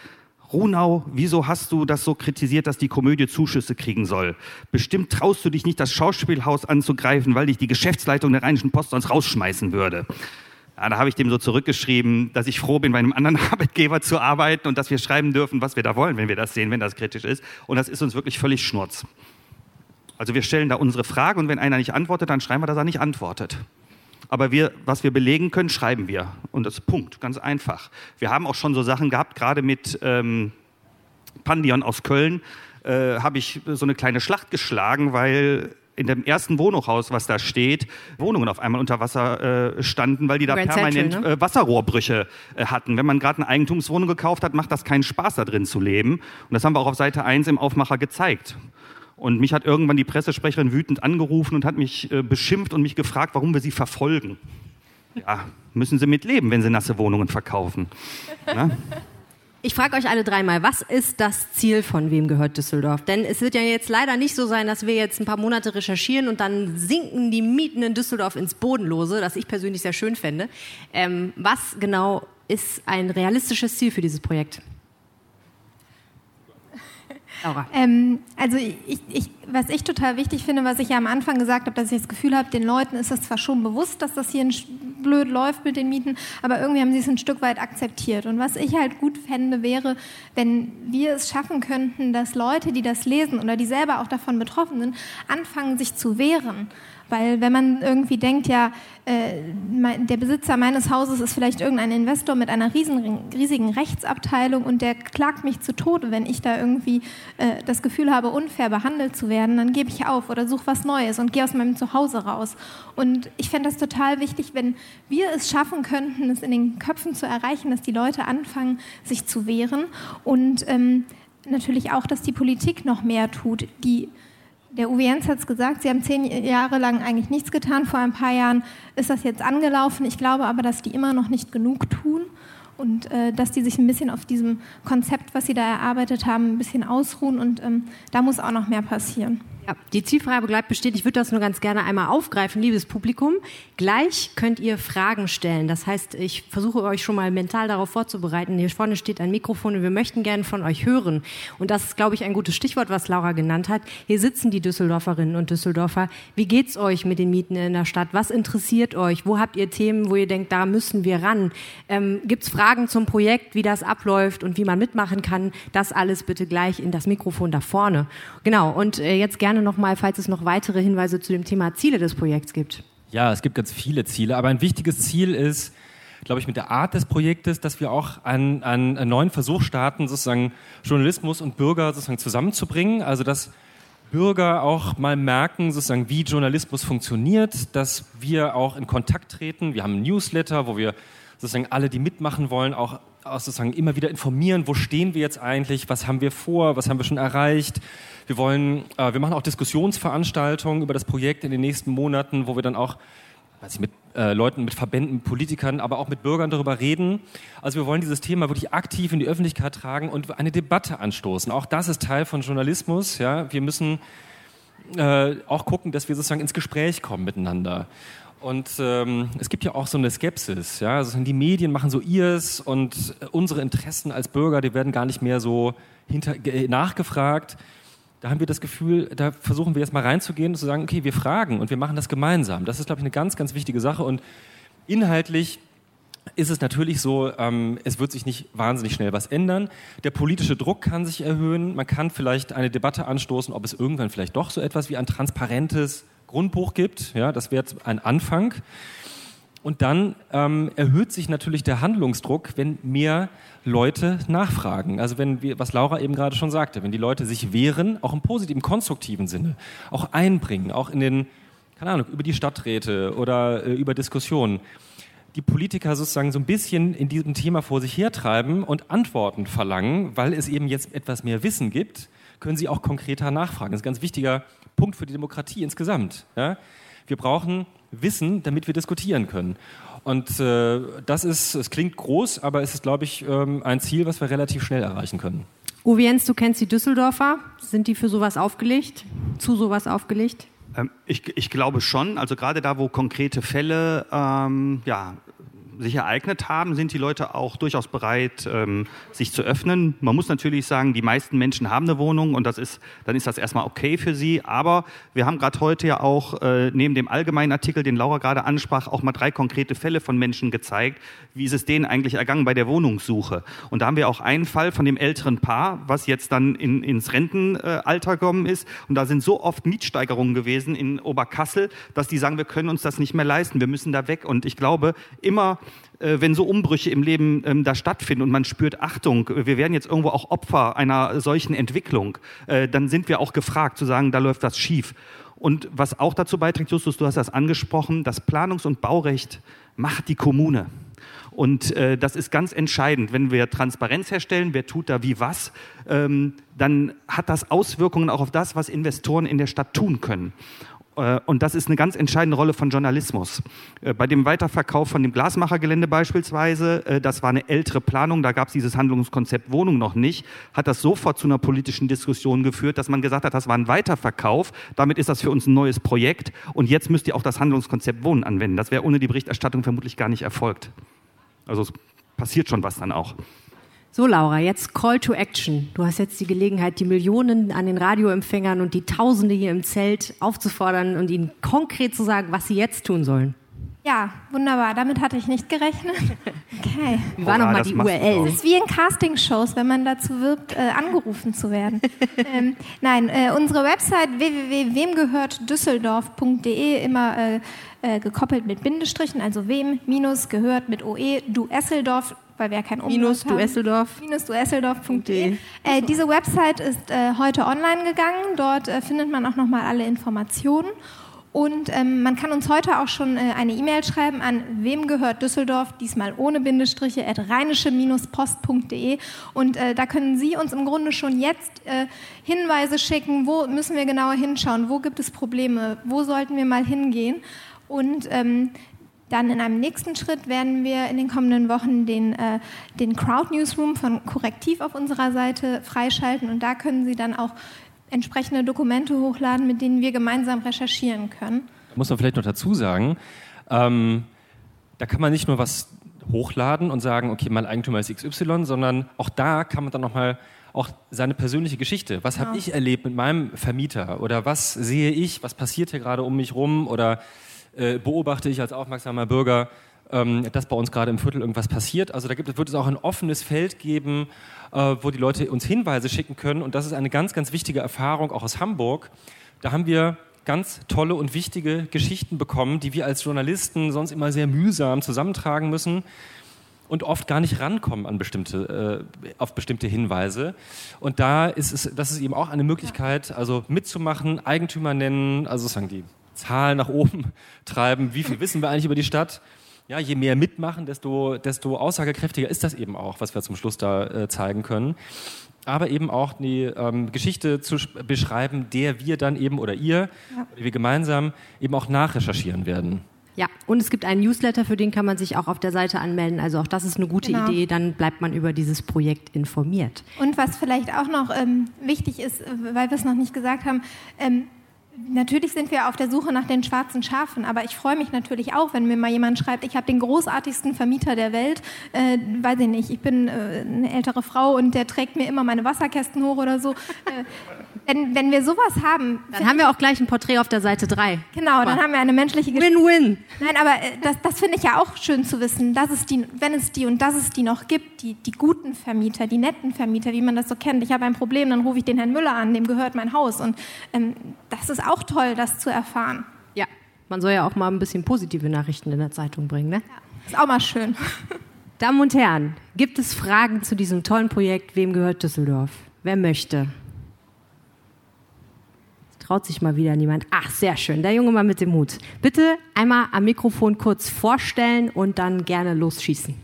Runau, wieso hast du das so kritisiert, dass die Komödie Zuschüsse kriegen soll? Bestimmt traust du dich nicht, das Schauspielhaus anzugreifen, weil dich die Geschäftsleitung der Rheinischen Post sonst rausschmeißen würde. Ja, da habe ich dem so zurückgeschrieben, dass ich froh bin, bei einem anderen Arbeitgeber zu arbeiten und dass wir schreiben dürfen, was wir da wollen, wenn wir das sehen, wenn das kritisch ist. Und das ist uns wirklich völlig schnurz. Also wir stellen da unsere Frage und wenn einer nicht antwortet, dann schreiben wir, dass er nicht antwortet. Aber wir, was wir belegen können, schreiben wir. Und das ist Punkt, ganz einfach. Wir haben auch schon so Sachen gehabt, gerade mit ähm, Pandion aus Köln, äh, habe ich so eine kleine Schlacht geschlagen, weil in dem ersten Wohnungshaus, was da steht, Wohnungen auf einmal unter Wasser äh, standen, weil die da Grand permanent Central, ne? äh, Wasserrohrbrüche äh, hatten. Wenn man gerade eine Eigentumswohnung gekauft hat, macht das keinen Spaß, da drin zu leben. Und das haben wir auch auf Seite 1 im Aufmacher gezeigt. Und mich hat irgendwann die Pressesprecherin wütend angerufen und hat mich äh, beschimpft und mich gefragt, warum wir sie verfolgen. Ja, müssen sie mitleben, wenn sie nasse Wohnungen verkaufen. Na? Ich frage euch alle dreimal, was ist das Ziel von wem gehört Düsseldorf? Denn es wird ja jetzt leider nicht so sein, dass wir jetzt ein paar Monate recherchieren und dann sinken die Mieten in Düsseldorf ins Bodenlose, das ich persönlich sehr schön fände. Ähm, was genau ist ein realistisches Ziel für dieses Projekt? Laura. Ähm, also ich, ich, was ich total wichtig finde, was ich ja am Anfang gesagt habe, dass ich das Gefühl habe, den Leuten ist das zwar schon bewusst, dass das hier blöd läuft mit den Mieten, aber irgendwie haben sie es ein Stück weit akzeptiert. Und was ich halt gut fände, wäre, wenn wir es schaffen könnten, dass Leute, die das lesen oder die selber auch davon betroffen sind, anfangen, sich zu wehren. Weil wenn man irgendwie denkt, ja, äh, der Besitzer meines Hauses ist vielleicht irgendein Investor mit einer riesen, riesigen Rechtsabteilung und der klagt mich zu Tode, wenn ich da irgendwie äh, das Gefühl habe, unfair behandelt zu werden, dann gebe ich auf oder suche was Neues und gehe aus meinem Zuhause raus. Und ich fände das total wichtig, wenn wir es schaffen könnten, es in den Köpfen zu erreichen, dass die Leute anfangen, sich zu wehren und ähm, natürlich auch, dass die Politik noch mehr tut. Die, der Uwe Jens hat es gesagt, sie haben zehn Jahre lang eigentlich nichts getan. Vor ein paar Jahren ist das jetzt angelaufen. Ich glaube aber, dass die immer noch nicht genug tun und äh, dass die sich ein bisschen auf diesem Konzept, was sie da erarbeitet haben, ein bisschen ausruhen und ähm, da muss auch noch mehr passieren. Ja, die Zielfrage bleibt bestehen. Ich würde das nur ganz gerne einmal aufgreifen, liebes Publikum. Gleich könnt ihr Fragen stellen. Das heißt, ich versuche euch schon mal mental darauf vorzubereiten. Hier vorne steht ein Mikrofon und wir möchten gerne von euch hören. Und das ist, glaube ich, ein gutes Stichwort, was Laura genannt hat. Hier sitzen die Düsseldorferinnen und Düsseldorfer. Wie geht's euch mit den Mieten in der Stadt? Was interessiert euch? Wo habt ihr Themen, wo ihr denkt, da müssen wir ran? Ähm, Gibt es Fragen zum Projekt, wie das abläuft und wie man mitmachen kann? Das alles bitte gleich in das Mikrofon da vorne. Genau. Und äh, jetzt gerne gerne nochmal, falls es noch weitere Hinweise zu dem Thema Ziele des Projekts gibt. Ja, es gibt ganz viele Ziele, aber ein wichtiges Ziel ist, glaube ich, mit der Art des Projektes, dass wir auch einen, einen neuen Versuch starten, sozusagen Journalismus und Bürger sozusagen zusammenzubringen. Also dass Bürger auch mal merken, sozusagen, wie Journalismus funktioniert, dass wir auch in Kontakt treten. Wir haben ein Newsletter, wo wir sozusagen alle, die mitmachen wollen, auch sozusagen immer wieder informieren, wo stehen wir jetzt eigentlich, was haben wir vor, was haben wir schon erreicht. Wir wollen, äh, wir machen auch Diskussionsveranstaltungen über das Projekt in den nächsten Monaten, wo wir dann auch weiß ich, mit äh, Leuten, mit Verbänden, Politikern, aber auch mit Bürgern darüber reden. Also wir wollen dieses Thema wirklich aktiv in die Öffentlichkeit tragen und eine Debatte anstoßen. Auch das ist Teil von Journalismus. Ja? Wir müssen äh, auch gucken, dass wir sozusagen ins Gespräch kommen miteinander. Und ähm, es gibt ja auch so eine Skepsis. Ja? Also die Medien machen so ihrs und unsere Interessen als Bürger, die werden gar nicht mehr so hinter, nachgefragt. Da haben wir das Gefühl, da versuchen wir jetzt mal reinzugehen und zu sagen, okay, wir fragen und wir machen das gemeinsam. Das ist, glaube ich, eine ganz, ganz wichtige Sache. Und inhaltlich ist es natürlich so, ähm, es wird sich nicht wahnsinnig schnell was ändern. Der politische Druck kann sich erhöhen. Man kann vielleicht eine Debatte anstoßen, ob es irgendwann vielleicht doch so etwas wie ein transparentes Grundbuch gibt. Ja, das wäre ein Anfang. Und dann ähm, erhöht sich natürlich der Handlungsdruck, wenn mehr Leute nachfragen. Also wenn wir, was Laura eben gerade schon sagte, wenn die Leute sich wehren, auch im positiven, konstruktiven Sinne, auch einbringen, auch in den, keine Ahnung, über die Stadträte oder äh, über Diskussionen, die Politiker sozusagen so ein bisschen in diesem Thema vor sich hertreiben und Antworten verlangen, weil es eben jetzt etwas mehr Wissen gibt, können sie auch konkreter nachfragen. Das ist ein ganz wichtiger Punkt für die Demokratie insgesamt. Ja? Wir brauchen Wissen, damit wir diskutieren können. Und äh, das ist, es klingt groß, aber es ist, glaube ich, ähm, ein Ziel, was wir relativ schnell erreichen können. Uwe Jens, du kennst die Düsseldorfer. Sind die für sowas aufgelegt? Zu sowas aufgelegt? Ähm, ich, ich, glaube schon. Also gerade da, wo konkrete Fälle ähm, ja, sich ereignet haben, sind die Leute auch durchaus bereit, ähm, sich zu öffnen. Man muss natürlich sagen, die meisten Menschen haben eine Wohnung und das ist, dann ist das erstmal okay für sie. Aber wir haben gerade heute ja auch äh, neben dem allgemeinen Artikel, den Laura gerade ansprach, auch mal drei konkrete Fälle von Menschen gezeigt. Wie ist es denen eigentlich ergangen bei der Wohnungssuche? Und da haben wir auch einen Fall von dem älteren Paar, was jetzt dann in, ins Rentenalter gekommen ist. Und da sind so oft Mietsteigerungen gewesen in Oberkassel, dass die sagen, wir können uns das nicht mehr leisten, wir müssen da weg. Und ich glaube, immer äh, wenn so Umbrüche im Leben ähm, da stattfinden und man spürt, Achtung, wir werden jetzt irgendwo auch Opfer einer solchen Entwicklung, äh, dann sind wir auch gefragt zu sagen, da läuft das schief. Und was auch dazu beiträgt, Justus, du hast das angesprochen, das Planungs- und Baurecht macht die Kommune. Und äh, das ist ganz entscheidend. Wenn wir Transparenz herstellen, wer tut da wie was, ähm, dann hat das Auswirkungen auch auf das, was Investoren in der Stadt tun können. Äh, und das ist eine ganz entscheidende Rolle von Journalismus. Äh, bei dem Weiterverkauf von dem Glasmachergelände beispielsweise, äh, das war eine ältere Planung, da gab es dieses Handlungskonzept Wohnung noch nicht, hat das sofort zu einer politischen Diskussion geführt, dass man gesagt hat, das war ein Weiterverkauf, damit ist das für uns ein neues Projekt und jetzt müsst ihr auch das Handlungskonzept Wohnen anwenden. Das wäre ohne die Berichterstattung vermutlich gar nicht erfolgt. Also es passiert schon was dann auch. So, Laura, jetzt Call to Action. Du hast jetzt die Gelegenheit, die Millionen an den Radioempfängern und die Tausende hier im Zelt aufzufordern und ihnen konkret zu sagen, was sie jetzt tun sollen. Ja, wunderbar. Damit hatte ich nicht gerechnet. Okay. Wie war nochmal die URL? Es ist wie in Castingshows, wenn man dazu wirbt, äh, angerufen zu werden. ähm, nein, äh, unsere Website www.wemgehörtdüsseldorf.de immer äh, äh, gekoppelt mit Bindestrichen, also wem minus gehört mit OE, du Esseldorf weil wir ja kein Umlaut Minus du Esseldorf. Minus du Esseldorf.de. Äh, diese Website ist äh, heute online gegangen. Dort äh, findet man auch nochmal alle Informationen. Und ähm, man kann uns heute auch schon äh, eine E-Mail schreiben an wem gehört Düsseldorf, diesmal ohne Bindestriche, at rheinische-post.de. Und äh, da können Sie uns im Grunde schon jetzt äh, Hinweise schicken, wo müssen wir genauer hinschauen, wo gibt es Probleme, wo sollten wir mal hingehen. Und ähm, dann in einem nächsten Schritt werden wir in den kommenden Wochen den, äh, den Crowd Newsroom von Korrektiv auf unserer Seite freischalten und da können Sie dann auch entsprechende Dokumente hochladen, mit denen wir gemeinsam recherchieren können. Muss man vielleicht noch dazu sagen, ähm, da kann man nicht nur was hochladen und sagen, okay, mein Eigentümer ist XY, sondern auch da kann man dann nochmal auch seine persönliche Geschichte. Was genau. habe ich erlebt mit meinem Vermieter oder was sehe ich, was passiert hier gerade um mich rum oder äh, beobachte ich als aufmerksamer Bürger, ähm, dass bei uns gerade im Viertel irgendwas passiert. Also da gibt, wird es auch ein offenes Feld geben, äh, wo die Leute uns Hinweise schicken können. Und das ist eine ganz, ganz wichtige Erfahrung auch aus Hamburg. Da haben wir ganz tolle und wichtige Geschichten bekommen, die wir als Journalisten sonst immer sehr mühsam zusammentragen müssen und oft gar nicht rankommen an bestimmte, äh, auf bestimmte Hinweise. Und da ist es, das ist eben auch eine Möglichkeit, also mitzumachen, Eigentümer nennen, also sozusagen die Zahlen nach oben treiben. Wie viel wissen wir eigentlich über die Stadt? Ja, je mehr mitmachen, desto, desto aussagekräftiger ist das eben auch, was wir zum Schluss da äh, zeigen können. Aber eben auch die ähm, Geschichte zu beschreiben, der wir dann eben oder ihr, ja. wir gemeinsam eben auch nachrecherchieren werden. Ja, und es gibt einen Newsletter, für den kann man sich auch auf der Seite anmelden. Also auch das ist eine gute genau. Idee, dann bleibt man über dieses Projekt informiert. Und was vielleicht auch noch ähm, wichtig ist, äh, weil wir es noch nicht gesagt haben, ähm, Natürlich sind wir auf der Suche nach den schwarzen Schafen, aber ich freue mich natürlich auch, wenn mir mal jemand schreibt, ich habe den großartigsten Vermieter der Welt, äh, weiß ich nicht, ich bin äh, eine ältere Frau und der trägt mir immer meine Wasserkästen hoch oder so. Äh, wenn, wenn wir sowas haben. Dann haben wir auch gleich ein Porträt auf der Seite 3. Genau, aber dann haben wir eine menschliche Geschichte. Win-win. Nein, aber äh, das, das finde ich ja auch schön zu wissen, dass es die, wenn es die und dass es die noch gibt, die, die guten Vermieter, die netten Vermieter, wie man das so kennt. Ich habe ein Problem, dann rufe ich den Herrn Müller an, dem gehört mein Haus. Und ähm, das ist auch toll, das zu erfahren. Ja, man soll ja auch mal ein bisschen positive Nachrichten in der Zeitung bringen, ne? Ja, ist auch mal schön. Damen und Herren, gibt es Fragen zu diesem tollen Projekt Wem gehört Düsseldorf? Wer möchte? Traut sich mal wieder niemand. Ach, sehr schön. Der junge Mann mit dem Hut. Bitte einmal am Mikrofon kurz vorstellen und dann gerne losschießen.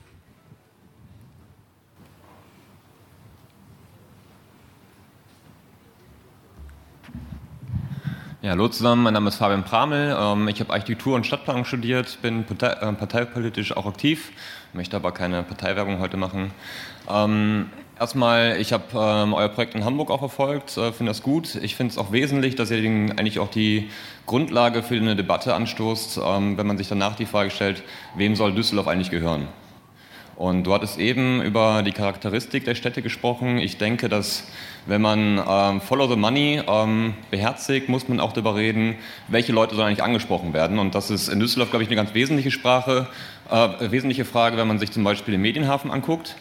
Ja, hallo zusammen, mein Name ist Fabian Pramel. Ähm, ich habe Architektur und Stadtplanung studiert, bin äh, parteipolitisch auch aktiv, möchte aber keine Parteiwerbung heute machen. Ähm, erstmal, ich habe ähm, euer Projekt in Hamburg auch verfolgt, äh, finde das gut. Ich finde es auch wesentlich, dass ihr eigentlich auch die Grundlage für eine Debatte anstoßt, wenn man sich danach die Frage stellt, wem soll Düsseldorf eigentlich gehören? Und du hattest eben über die Charakteristik der Städte gesprochen. Ich denke, dass wenn man ähm, Follow the Money ähm, beherzigt, muss man auch darüber reden, welche Leute sollen eigentlich angesprochen werden. Und das ist in Düsseldorf, glaube ich, eine ganz wesentliche Sprache, äh, wesentliche Frage, wenn man sich zum Beispiel den Medienhafen anguckt.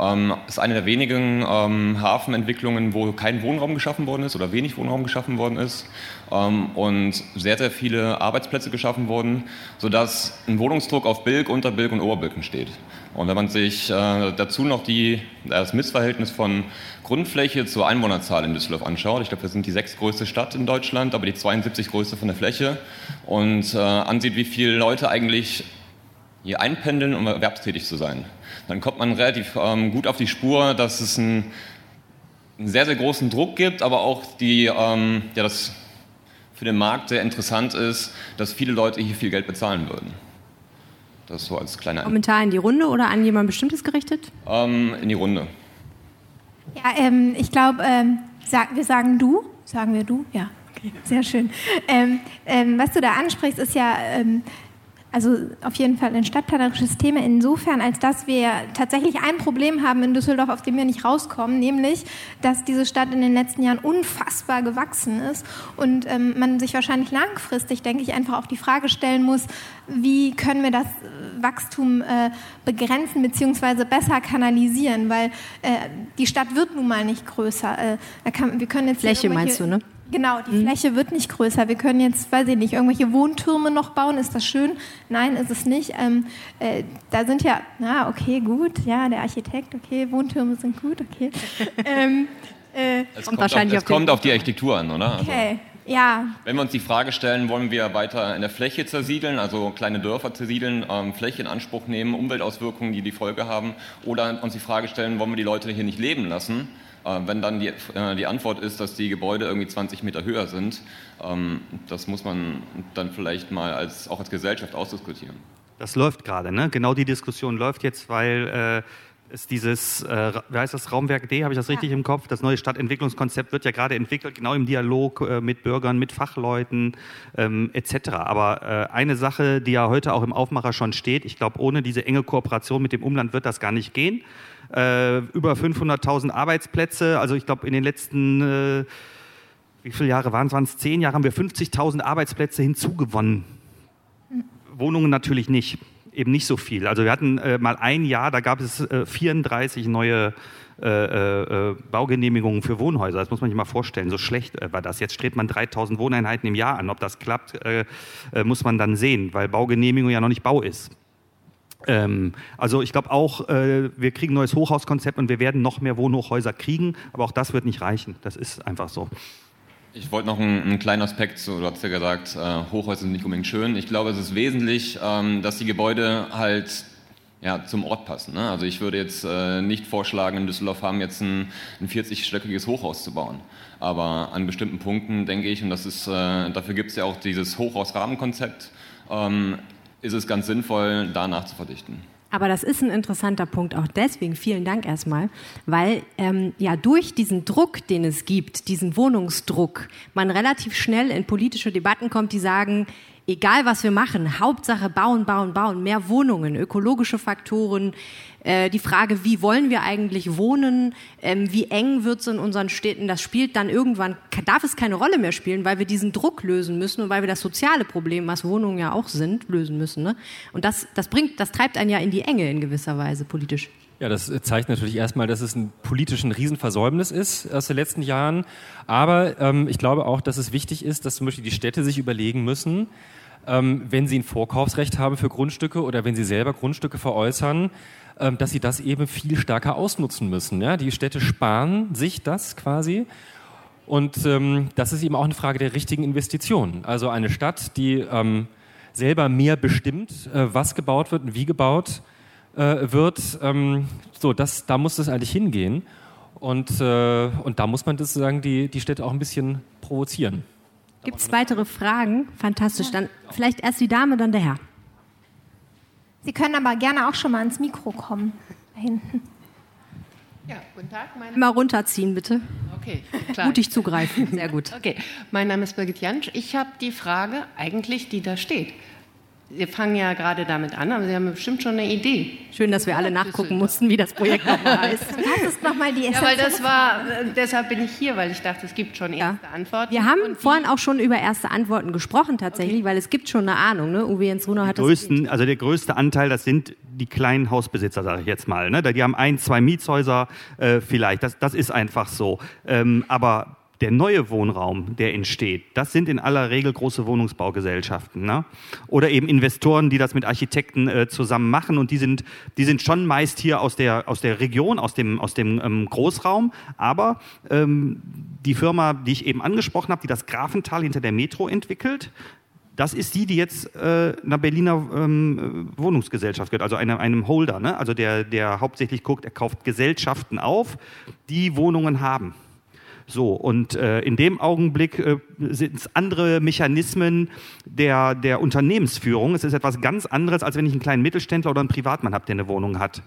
Ähm, ist eine der wenigen ähm, Hafenentwicklungen, wo kein Wohnraum geschaffen worden ist oder wenig Wohnraum geschaffen worden ist ähm, und sehr, sehr viele Arbeitsplätze geschaffen wurden, sodass ein Wohnungsdruck auf Bilk, Unterbilk und Oberbilk entsteht. Und wenn man sich äh, dazu noch die, das Missverhältnis von Grundfläche zur Einwohnerzahl in Düsseldorf anschaut, ich glaube, wir sind die sechstgrößte Stadt in Deutschland, aber die 72 größte von der Fläche, und äh, ansieht, wie viele Leute eigentlich hier einpendeln, um erwerbstätig zu sein, dann kommt man relativ ähm, gut auf die Spur, dass es einen, einen, sehr, sehr großen Druck gibt, aber auch die, ähm, ja, das für den Markt sehr interessant ist, dass viele Leute hier viel Geld bezahlen würden. Das so als kleiner Kommentar in die Runde oder an jemand Bestimmtes gerichtet? Ähm, in die Runde. Ja, ähm, ich glaube, ähm, sag, wir sagen du. Sagen wir du? Ja, okay, sehr schön. Ähm, ähm, was du da ansprichst, ist ja ähm, also auf jeden Fall ein stadtplanerisches Thema insofern, als dass wir tatsächlich ein Problem haben in Düsseldorf, auf dem wir nicht rauskommen, nämlich, dass diese Stadt in den letzten Jahren unfassbar gewachsen ist und ähm, man sich wahrscheinlich langfristig, denke ich, einfach auch die Frage stellen muss, wie können wir das Wachstum äh, begrenzen bzw. besser kanalisieren, weil äh, die Stadt wird nun mal nicht größer. Äh, kann, wir können jetzt Fläche meinst du, ne? Genau, die mhm. Fläche wird nicht größer. Wir können jetzt, weiß ich nicht, irgendwelche Wohntürme noch bauen. Ist das schön? Nein, ist es nicht. Ähm, äh, da sind ja, na, okay, gut, ja, der Architekt, okay, Wohntürme sind gut, okay. ähm, äh, es kommt, wahrscheinlich auf, es auf, kommt auf die Architektur an, oder? Okay. Also. Ja. Wenn wir uns die Frage stellen, wollen wir weiter in der Fläche zersiedeln, also kleine Dörfer zersiedeln, ähm, Fläche in Anspruch nehmen, Umweltauswirkungen, die die Folge haben, oder uns die Frage stellen, wollen wir die Leute hier nicht leben lassen, wenn dann die, äh, die Antwort ist, dass die Gebäude irgendwie 20 Meter höher sind, ähm, das muss man dann vielleicht mal als, auch als Gesellschaft ausdiskutieren. Das läuft gerade, ne? Genau die Diskussion läuft jetzt, weil äh, es dieses, äh, wie heißt das, Raumwerk D, habe ich das richtig ja. im Kopf? Das neue Stadtentwicklungskonzept wird ja gerade entwickelt, genau im Dialog äh, mit Bürgern, mit Fachleuten ähm, etc. Aber äh, eine Sache, die ja heute auch im Aufmacher schon steht, ich glaube, ohne diese enge Kooperation mit dem Umland wird das gar nicht gehen. Äh, über 500.000 Arbeitsplätze, also ich glaube, in den letzten äh, wie viele Jahre waren es? Waren es zehn Jahre? Haben wir 50.000 Arbeitsplätze hinzugewonnen Wohnungen natürlich nicht, eben nicht so viel. Also wir hatten äh, mal ein Jahr, da gab es äh, 34 neue äh, äh, Baugenehmigungen für Wohnhäuser. Das muss man sich mal vorstellen. So schlecht äh, war das. Jetzt strebt man 3000 Wohneinheiten im Jahr an. Ob das klappt, äh, muss man dann sehen, weil Baugenehmigung ja noch nicht Bau ist. Ähm, also ich glaube auch, wir kriegen ein neues Hochhauskonzept und wir werden noch mehr Wohnhochhäuser kriegen, aber auch das wird nicht reichen. Das ist einfach so. Ich wollte noch einen, einen, kleinen Aspekt, so, du hast ja gesagt, äh, Hochhäuser sind nicht unbedingt schön. Ich glaube, es ist wesentlich, ähm, dass die Gebäude halt ja, zum Ort passen. Ne? Also ich würde jetzt äh, nicht vorschlagen, in Düsseldorf haben jetzt ein, ein 40-stöckiges Hochhaus zu bauen. Aber an bestimmten Punkten denke ich, und das ist, äh, dafür gibt es ja auch dieses Hochhausrahmenkonzept, ähm, ist es ganz sinnvoll, danach zu verdichten. Aber das ist ein interessanter Punkt, auch deswegen vielen Dank erstmal, weil ähm, ja durch diesen Druck, den es gibt, diesen Wohnungsdruck, man relativ schnell in politische Debatten kommt, die sagen, egal was wir machen, Hauptsache bauen, bauen, bauen, mehr Wohnungen, ökologische Faktoren, äh, die Frage, wie wollen wir eigentlich wohnen, ähm, wie eng wird es in unseren Städten, das spielt dann irgendwann, darf es keine Rolle mehr spielen, weil wir diesen Druck lösen müssen und weil wir das soziale Problem, was Wohnungen ja auch sind, lösen müssen. Ne? Und das, das bringt, das treibt einen ja in die Enge in gewisser Weise politisch. Ja, das zeigt natürlich erstmal, dass es ein politischen Riesenversäumnis ist aus den letzten Jahren. Aber ähm, ich glaube auch, dass es wichtig ist, dass zum Beispiel die Städte sich überlegen müssen, ähm, wenn sie ein Vorkaufsrecht haben für Grundstücke oder wenn sie selber Grundstücke veräußern, ähm, dass sie das eben viel stärker ausnutzen müssen. Ja? Die Städte sparen sich das quasi. Und ähm, das ist eben auch eine Frage der richtigen Investitionen. Also eine Stadt, die ähm, selber mehr bestimmt, äh, was gebaut wird und wie gebaut äh, wird, ähm, so, das, da muss es eigentlich hingehen. Und, äh, und da muss man sozusagen die, die Städte auch ein bisschen provozieren. Gibt es weitere Fragen? Fantastisch. Dann vielleicht erst die Dame, dann der Herr. Sie können aber gerne auch schon mal ins Mikro kommen. Da hinten. Ja, guten Tag. Mal runterziehen, bitte. Okay, klar. Mutig zugreifen, sehr gut. Okay, mein Name ist Birgit Jansch. Ich habe die Frage eigentlich, die da steht. Sie fangen ja gerade damit an, aber Sie haben bestimmt schon eine Idee. Schön, dass wir alle nachgucken mussten, wie das Projekt nochmal heißt. Das ist nochmal die Ja, weil das war, deshalb bin ich hier, weil ich dachte, es gibt schon erste ja. Antworten. Wir haben vorhin auch schon über erste Antworten gesprochen tatsächlich, okay. weil es gibt schon eine Ahnung. Ne? Uwe Jens Runer hat die größten, das. Also der größte Anteil, das sind die kleinen Hausbesitzer, sage ich jetzt mal. Ne? Die haben ein, zwei Mietshäuser äh, vielleicht. Das, das ist einfach so. Ähm, aber der neue Wohnraum, der entsteht, das sind in aller Regel große Wohnungsbaugesellschaften. Ne? Oder eben Investoren, die das mit Architekten äh, zusammen machen. Und die sind, die sind schon meist hier aus der, aus der Region, aus dem, aus dem ähm, Großraum. Aber ähm, die Firma, die ich eben angesprochen habe, die das Grafental hinter der Metro entwickelt, das ist die, die jetzt äh, einer Berliner ähm, Wohnungsgesellschaft gehört, also einem, einem Holder, ne? also der, der hauptsächlich guckt, er kauft Gesellschaften auf, die Wohnungen haben. So, und äh, in dem Augenblick äh, sind es andere Mechanismen der, der Unternehmensführung. Es ist etwas ganz anderes, als wenn ich einen kleinen Mittelständler oder einen Privatmann habe, der eine Wohnung hat.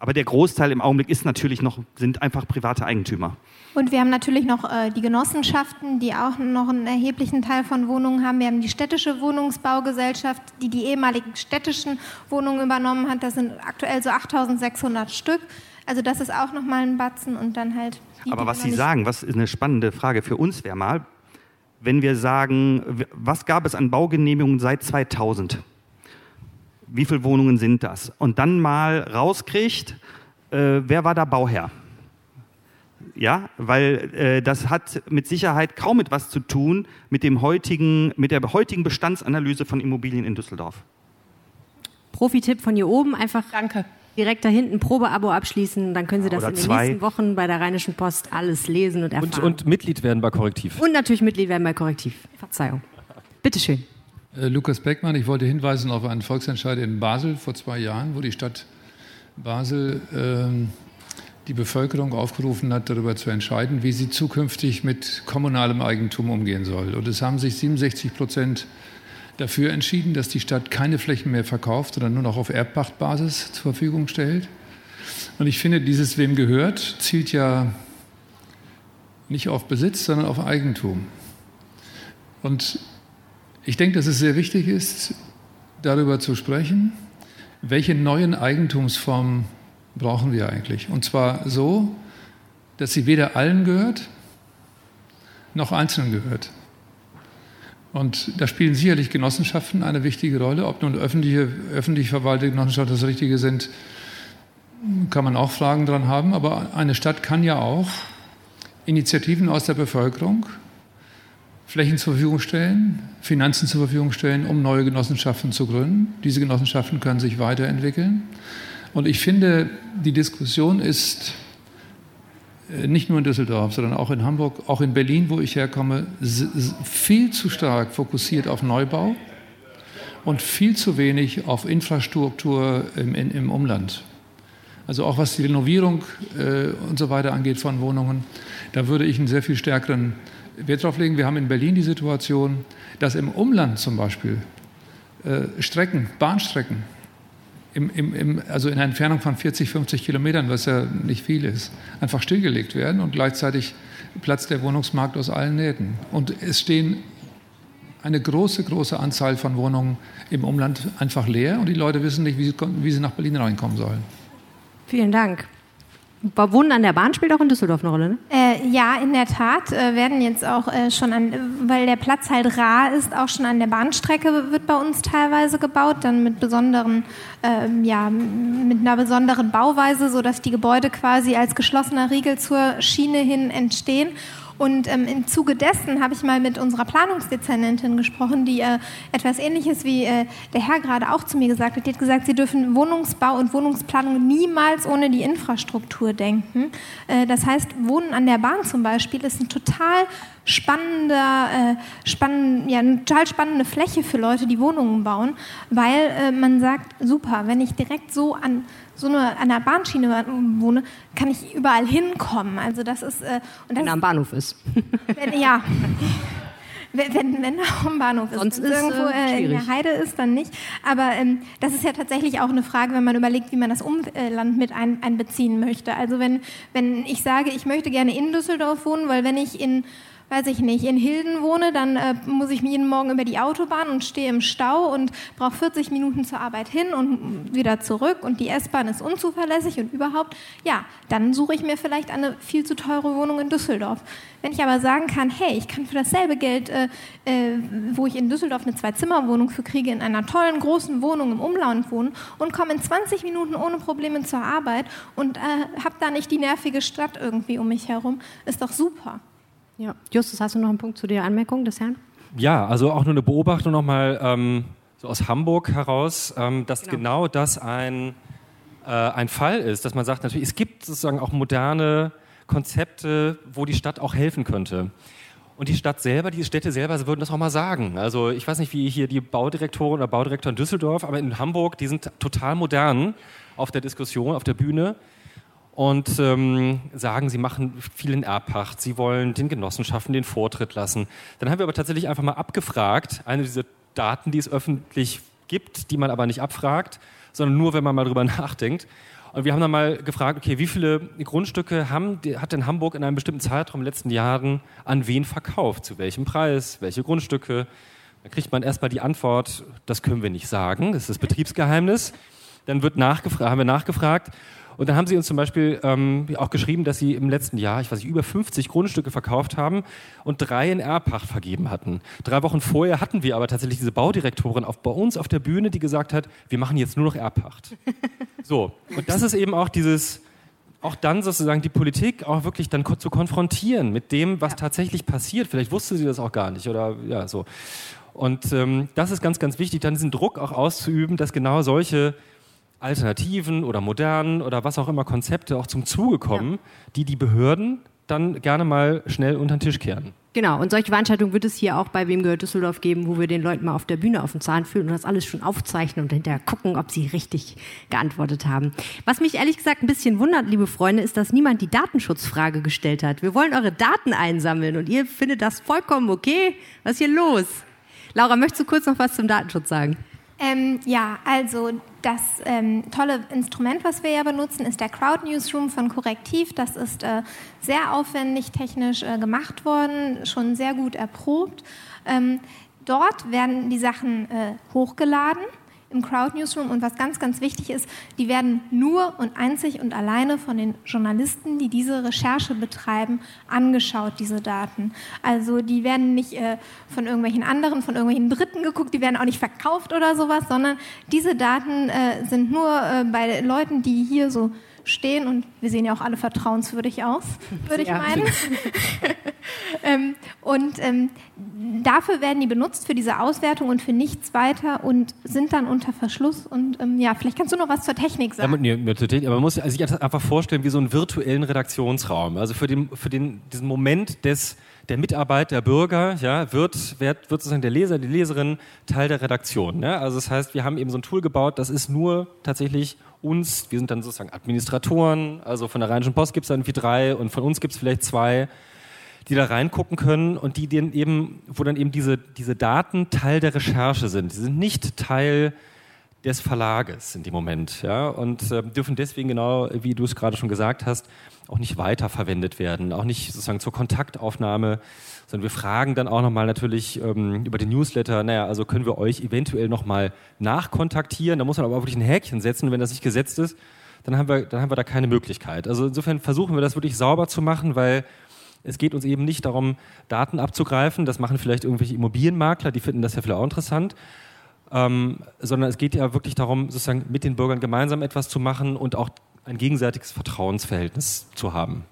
Aber der Großteil im Augenblick ist natürlich noch, sind einfach private Eigentümer. Und wir haben natürlich noch äh, die Genossenschaften, die auch noch einen erheblichen Teil von Wohnungen haben. Wir haben die städtische Wohnungsbaugesellschaft, die die ehemaligen städtischen Wohnungen übernommen hat. Das sind aktuell so 8600 Stück. Also das ist auch nochmal ein Batzen und dann halt die, Aber was Sie sagen, was ist eine spannende Frage für uns wäre mal, wenn wir sagen, was gab es an Baugenehmigungen seit 2000? Wie viele Wohnungen sind das? Und dann mal rauskriegt, äh, wer war da Bauherr? Ja, weil äh, das hat mit Sicherheit kaum etwas zu tun mit, dem heutigen, mit der heutigen Bestandsanalyse von Immobilien in Düsseldorf. Profi-Tipp von hier oben, einfach Danke. Direkt da hinten Probeabo abschließen, dann können Sie das Oder in den zwei. nächsten Wochen bei der Rheinischen Post alles lesen und erfahren. Und, und Mitglied werden bei Korrektiv. Und natürlich Mitglied werden bei Korrektiv. Verzeihung. Bitteschön. Äh, Lukas Beckmann, ich wollte hinweisen auf einen Volksentscheid in Basel vor zwei Jahren, wo die Stadt Basel ähm, die Bevölkerung aufgerufen hat, darüber zu entscheiden, wie sie zukünftig mit kommunalem Eigentum umgehen soll. Und es haben sich 67 Prozent dafür entschieden, dass die Stadt keine Flächen mehr verkauft, sondern nur noch auf Erbpachtbasis zur Verfügung stellt. Und ich finde, dieses Wem gehört zielt ja nicht auf Besitz, sondern auf Eigentum. Und ich denke, dass es sehr wichtig ist, darüber zu sprechen, welche neuen Eigentumsformen brauchen wir eigentlich. Und zwar so, dass sie weder allen gehört, noch Einzelnen gehört. Und da spielen sicherlich Genossenschaften eine wichtige Rolle. Ob nun öffentliche, öffentlich verwaltete Genossenschaften das Richtige sind, kann man auch Fragen dran haben. Aber eine Stadt kann ja auch Initiativen aus der Bevölkerung Flächen zur Verfügung stellen, Finanzen zur Verfügung stellen, um neue Genossenschaften zu gründen. Diese Genossenschaften können sich weiterentwickeln. Und ich finde, die Diskussion ist nicht nur in Düsseldorf, sondern auch in Hamburg, auch in Berlin, wo ich herkomme, viel zu stark fokussiert auf Neubau und viel zu wenig auf Infrastruktur im, in, im Umland. Also auch was die Renovierung äh, und so weiter angeht von Wohnungen, da würde ich einen sehr viel stärkeren Wert drauf legen. Wir haben in Berlin die Situation, dass im Umland zum Beispiel äh, Strecken, Bahnstrecken, im, im, im, also in einer Entfernung von 40, 50 Kilometern, was ja nicht viel ist, einfach stillgelegt werden und gleichzeitig platzt der Wohnungsmarkt aus allen Nähten. Und es stehen eine große, große Anzahl von Wohnungen im Umland einfach leer und die Leute wissen nicht, wie sie, wie sie nach Berlin reinkommen sollen. Vielen Dank. Wohnen an der Bahn spielt auch in Düsseldorf eine Rolle, ne? Äh, ja, in der Tat äh, werden jetzt auch äh, schon an, weil der Platz halt rar ist, auch schon an der Bahnstrecke wird bei uns teilweise gebaut, dann mit besonderen, ähm, ja, mit einer besonderen Bauweise, so dass die Gebäude quasi als geschlossener Riegel zur Schiene hin entstehen. Und ähm, im Zuge dessen habe ich mal mit unserer Planungsdezernentin gesprochen, die äh, etwas Ähnliches wie äh, der Herr gerade auch zu mir gesagt hat. Die hat gesagt, sie dürfen Wohnungsbau und Wohnungsplanung niemals ohne die Infrastruktur denken. Äh, das heißt, Wohnen an der Bahn zum Beispiel ist ein total spannender, äh, spann, ja, eine total spannende Fläche für Leute, die Wohnungen bauen, weil äh, man sagt, super, wenn ich direkt so an so eine, an der Bahnschiene wohne, kann ich überall hinkommen. Also das ist äh, und das Wenn er am Bahnhof ist. wenn, ja. Wenn, wenn, wenn er am Bahnhof ist. Sonst Wenn es ist, irgendwo äh, äh, in der. Heide ist, dann nicht. Aber ähm, das ist ja tatsächlich auch eine Frage, wenn man überlegt, wie man das Umland mit ein, einbeziehen möchte. Also wenn, wenn ich sage, ich möchte gerne in Düsseldorf wohnen, weil wenn ich in weiß ich nicht, in Hilden wohne, dann äh, muss ich jeden Morgen über die Autobahn und stehe im Stau und brauche 40 Minuten zur Arbeit hin und wieder zurück und die S-Bahn ist unzuverlässig und überhaupt, ja, dann suche ich mir vielleicht eine viel zu teure Wohnung in Düsseldorf. Wenn ich aber sagen kann, hey, ich kann für dasselbe Geld, äh, äh, wo ich in Düsseldorf eine Zwei-Zimmer-Wohnung für kriege, in einer tollen großen Wohnung im Umland wohnen und komme in 20 Minuten ohne Probleme zur Arbeit und äh, habe da nicht die nervige Stadt irgendwie um mich herum, ist doch super. Ja. Justus, hast du noch einen Punkt zu der Anmerkung des Herrn? Ja, also auch nur eine Beobachtung nochmal ähm, so aus Hamburg heraus, ähm, dass genau. genau, das ein, äh, ein Fall ist, dass man sagt, natürlich, es gibt sozusagen auch moderne Konzepte, wo die Stadt auch helfen könnte. Und die Stadt selber, die Städte selber würden das auch mal sagen. Also ich weiß nicht, wie hier die Baudirektorin oder Baudirektor in Düsseldorf, aber in Hamburg, die sind total modern auf der Diskussion, auf der Bühne und ähm, sagen, sie machen viel in Erbpacht, sie wollen den Genossenschaften den Vortritt lassen. Dann haben wir aber tatsächlich einfach mal abgefragt, eine dieser Daten, die es öffentlich gibt, die man aber nicht abfragt, sondern nur, wenn man mal drüber nachdenkt. Und wir haben dann mal gefragt, okay, wie viele Grundstücke haben, hat denn Hamburg in einem bestimmten Zeitraum in den letzten Jahren an wen verkauft? Zu welchem Preis? Welche Grundstücke? Da kriegt man erstmal die Antwort, das können wir nicht sagen, das ist das Betriebsgeheimnis. Dann wird nachgefragt, haben wir nachgefragt und dann haben sie uns zum Beispiel ähm, auch geschrieben, dass sie im letzten Jahr, ich weiß nicht, über 50 Grundstücke verkauft haben und drei in Erbpacht vergeben hatten. Drei Wochen vorher hatten wir aber tatsächlich diese Baudirektorin auf, bei uns auf der Bühne, die gesagt hat, wir machen jetzt nur noch Erbpacht. so, und das ist eben auch dieses, auch dann sozusagen die Politik auch wirklich dann zu konfrontieren mit dem, was ja. tatsächlich passiert. Vielleicht wusste sie das auch gar nicht oder ja, so. Und ähm, das ist ganz, ganz wichtig, dann diesen Druck auch auszuüben, dass genau solche alternativen oder modernen oder was auch immer Konzepte auch zum Zuge kommen, ja. die die Behörden dann gerne mal schnell unter den Tisch kehren. Genau, und solche Veranstaltungen wird es hier auch bei Wem gehört Düsseldorf geben, wo wir den Leuten mal auf der Bühne auf den Zahn fühlen und das alles schon aufzeichnen und hinterher gucken, ob sie richtig geantwortet haben. Was mich ehrlich gesagt ein bisschen wundert, liebe Freunde, ist, dass niemand die Datenschutzfrage gestellt hat. Wir wollen eure Daten einsammeln und ihr findet das vollkommen okay. Was ist hier los? Laura, möchtest du kurz noch was zum Datenschutz sagen? Ähm, ja, also das ähm, tolle Instrument, was wir ja benutzen, ist der Crowd Newsroom von Korrektiv. Das ist äh, sehr aufwendig technisch äh, gemacht worden, schon sehr gut erprobt. Ähm, dort werden die Sachen äh, hochgeladen im Crowd Newsroom. Und was ganz, ganz wichtig ist, die werden nur und einzig und alleine von den Journalisten, die diese Recherche betreiben, angeschaut, diese Daten. Also die werden nicht äh, von irgendwelchen anderen, von irgendwelchen Dritten geguckt, die werden auch nicht verkauft oder sowas, sondern diese Daten äh, sind nur äh, bei Leuten, die hier so stehen und wir sehen ja auch alle vertrauenswürdig aus, würde ich meinen. ähm, und ähm, dafür werden die benutzt für diese Auswertung und für nichts weiter und sind dann unter Verschluss. Und ähm, ja, vielleicht kannst du noch was zur Technik sagen. Ja, man, aber man muss sich einfach vorstellen wie so einen virtuellen Redaktionsraum. Also für, den, für den, diesen Moment des der Mitarbeit der Bürger ja, wird, wird, wird sozusagen der Leser, die Leserin Teil der Redaktion. Ne? Also das heißt, wir haben eben so ein Tool gebaut, das ist nur tatsächlich uns, wir sind dann sozusagen Administratoren, also von der Rheinischen Post gibt es dann irgendwie drei und von uns gibt es vielleicht zwei, die da reingucken können und die eben, wo dann eben diese, diese Daten Teil der Recherche sind. Sie sind nicht Teil des Verlages in dem Moment, ja, und äh, dürfen deswegen genau, wie du es gerade schon gesagt hast, auch nicht weiterverwendet werden, auch nicht sozusagen zur Kontaktaufnahme sondern wir fragen dann auch nochmal natürlich ähm, über den Newsletter, naja, also können wir euch eventuell nochmal nachkontaktieren, da muss man aber auch wirklich ein Häkchen setzen wenn das nicht gesetzt ist, dann haben wir, dann haben wir da keine Möglichkeit. Also insofern versuchen wir das wirklich sauber zu machen, weil es geht uns eben nicht darum, Daten abzugreifen, das machen vielleicht irgendwelche Immobilienmakler, die finden das ja vielleicht auch interessant, ähm, sondern es geht ja wirklich darum, sozusagen mit den Bürgern gemeinsam etwas zu machen und auch ein gegenseitiges Vertrauensverhältnis zu haben.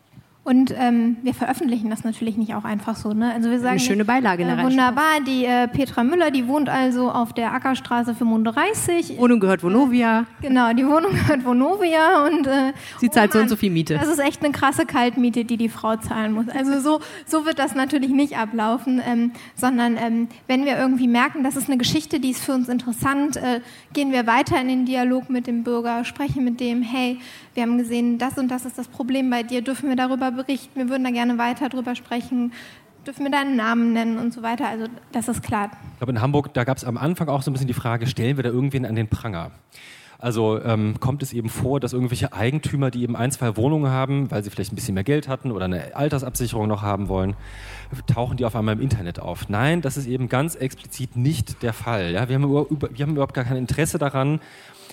Und ähm, wir veröffentlichen das natürlich nicht auch einfach so. Ne? Also wir sagen, Eine schöne Beilage in der äh, Wunderbar, die äh, Petra Müller, die wohnt also auf der Ackerstraße 35. Wohnung gehört Vonovia. Genau, die Wohnung gehört Vonovia. Und, äh, Sie zahlt oh so und so viel Miete. Das ist echt eine krasse Kaltmiete, die die Frau zahlen muss. Also so, so wird das natürlich nicht ablaufen, ähm, sondern ähm, wenn wir irgendwie merken, das ist eine Geschichte, die ist für uns interessant, äh, gehen wir weiter in den Dialog mit dem Bürger, sprechen mit dem, hey, wir haben gesehen, das und das ist das Problem bei dir, dürfen wir darüber berichten, wir würden da gerne weiter drüber sprechen, dürfen wir deinen Namen nennen und so weiter. Also das ist klar. Ich glaube, in Hamburg, da gab es am Anfang auch so ein bisschen die Frage, stellen wir da irgendwen an den Pranger? Also ähm, kommt es eben vor, dass irgendwelche Eigentümer, die eben ein, zwei Wohnungen haben, weil sie vielleicht ein bisschen mehr Geld hatten oder eine Altersabsicherung noch haben wollen, tauchen die auf einmal im Internet auf. Nein, das ist eben ganz explizit nicht der Fall. Ja? Wir, haben über, wir haben überhaupt gar kein Interesse daran,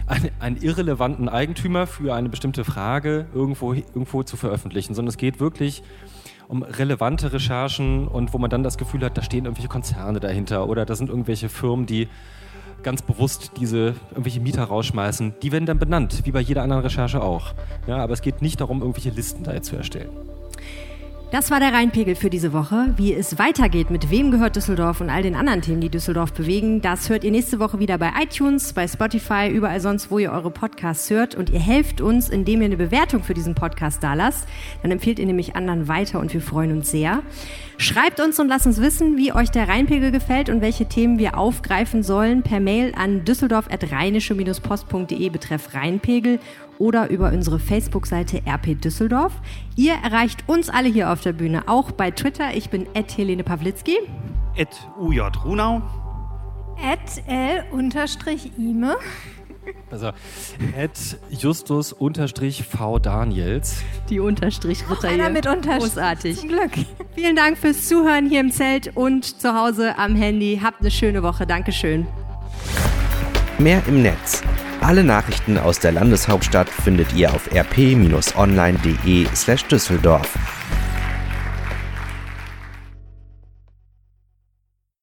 einen, einen, irrelevanten Eigentümer für eine bestimmte Frage irgendwo, irgendwo zu veröffentlichen, sondern es geht wirklich um relevante Recherchen und wo man dann das Gefühl hat, da stehen irgendwelche Konzerne dahinter oder da sind irgendwelche Firmen, die ganz bewusst diese irgendwelche Mieter rausschmeißen. Die werden dann benannt, wie bei jeder anderen Recherche auch. Ja, aber es geht nicht darum, irgendwelche Listen da zu erstellen. Das war der Rheinpegel für diese Woche. Wie es weitergeht, mit wem gehört Düsseldorf und all den anderen Themen, die Düsseldorf bewegen, das hört ihr nächste Woche wieder bei iTunes, bei Spotify, überall sonst, wo ihr eure Podcasts hört. Und ihr helft uns, indem ihr eine Bewertung für diesen Podcast da lasst. Dann empfiehlt ihr nämlich anderen weiter und wir freuen uns sehr. Schreibt uns und lasst uns wissen, wie euch der Rheinpegel gefällt und welche Themen wir aufgreifen sollen per Mail an düsseldorf.rheinische-post.de betreff Rheinpegel oder über unsere Facebook-Seite RP Düsseldorf. Ihr erreicht uns alle hier auf der Bühne, auch bei Twitter. Ich bin Ed Helene Pawlitzki. Ed UJ Runau. Ed L-Ime. Also, Ed Justus unterstrich V Daniels. Die Unterstrich Ritter hier. mit Unterstrich. Großartig. Zum Glück. Vielen Dank fürs Zuhören hier im Zelt und zu Hause am Handy. Habt eine schöne Woche. Dankeschön. Mehr im Netz alle Nachrichten aus der Landeshauptstadt findet ihr auf rp-online.de/düsseldorf.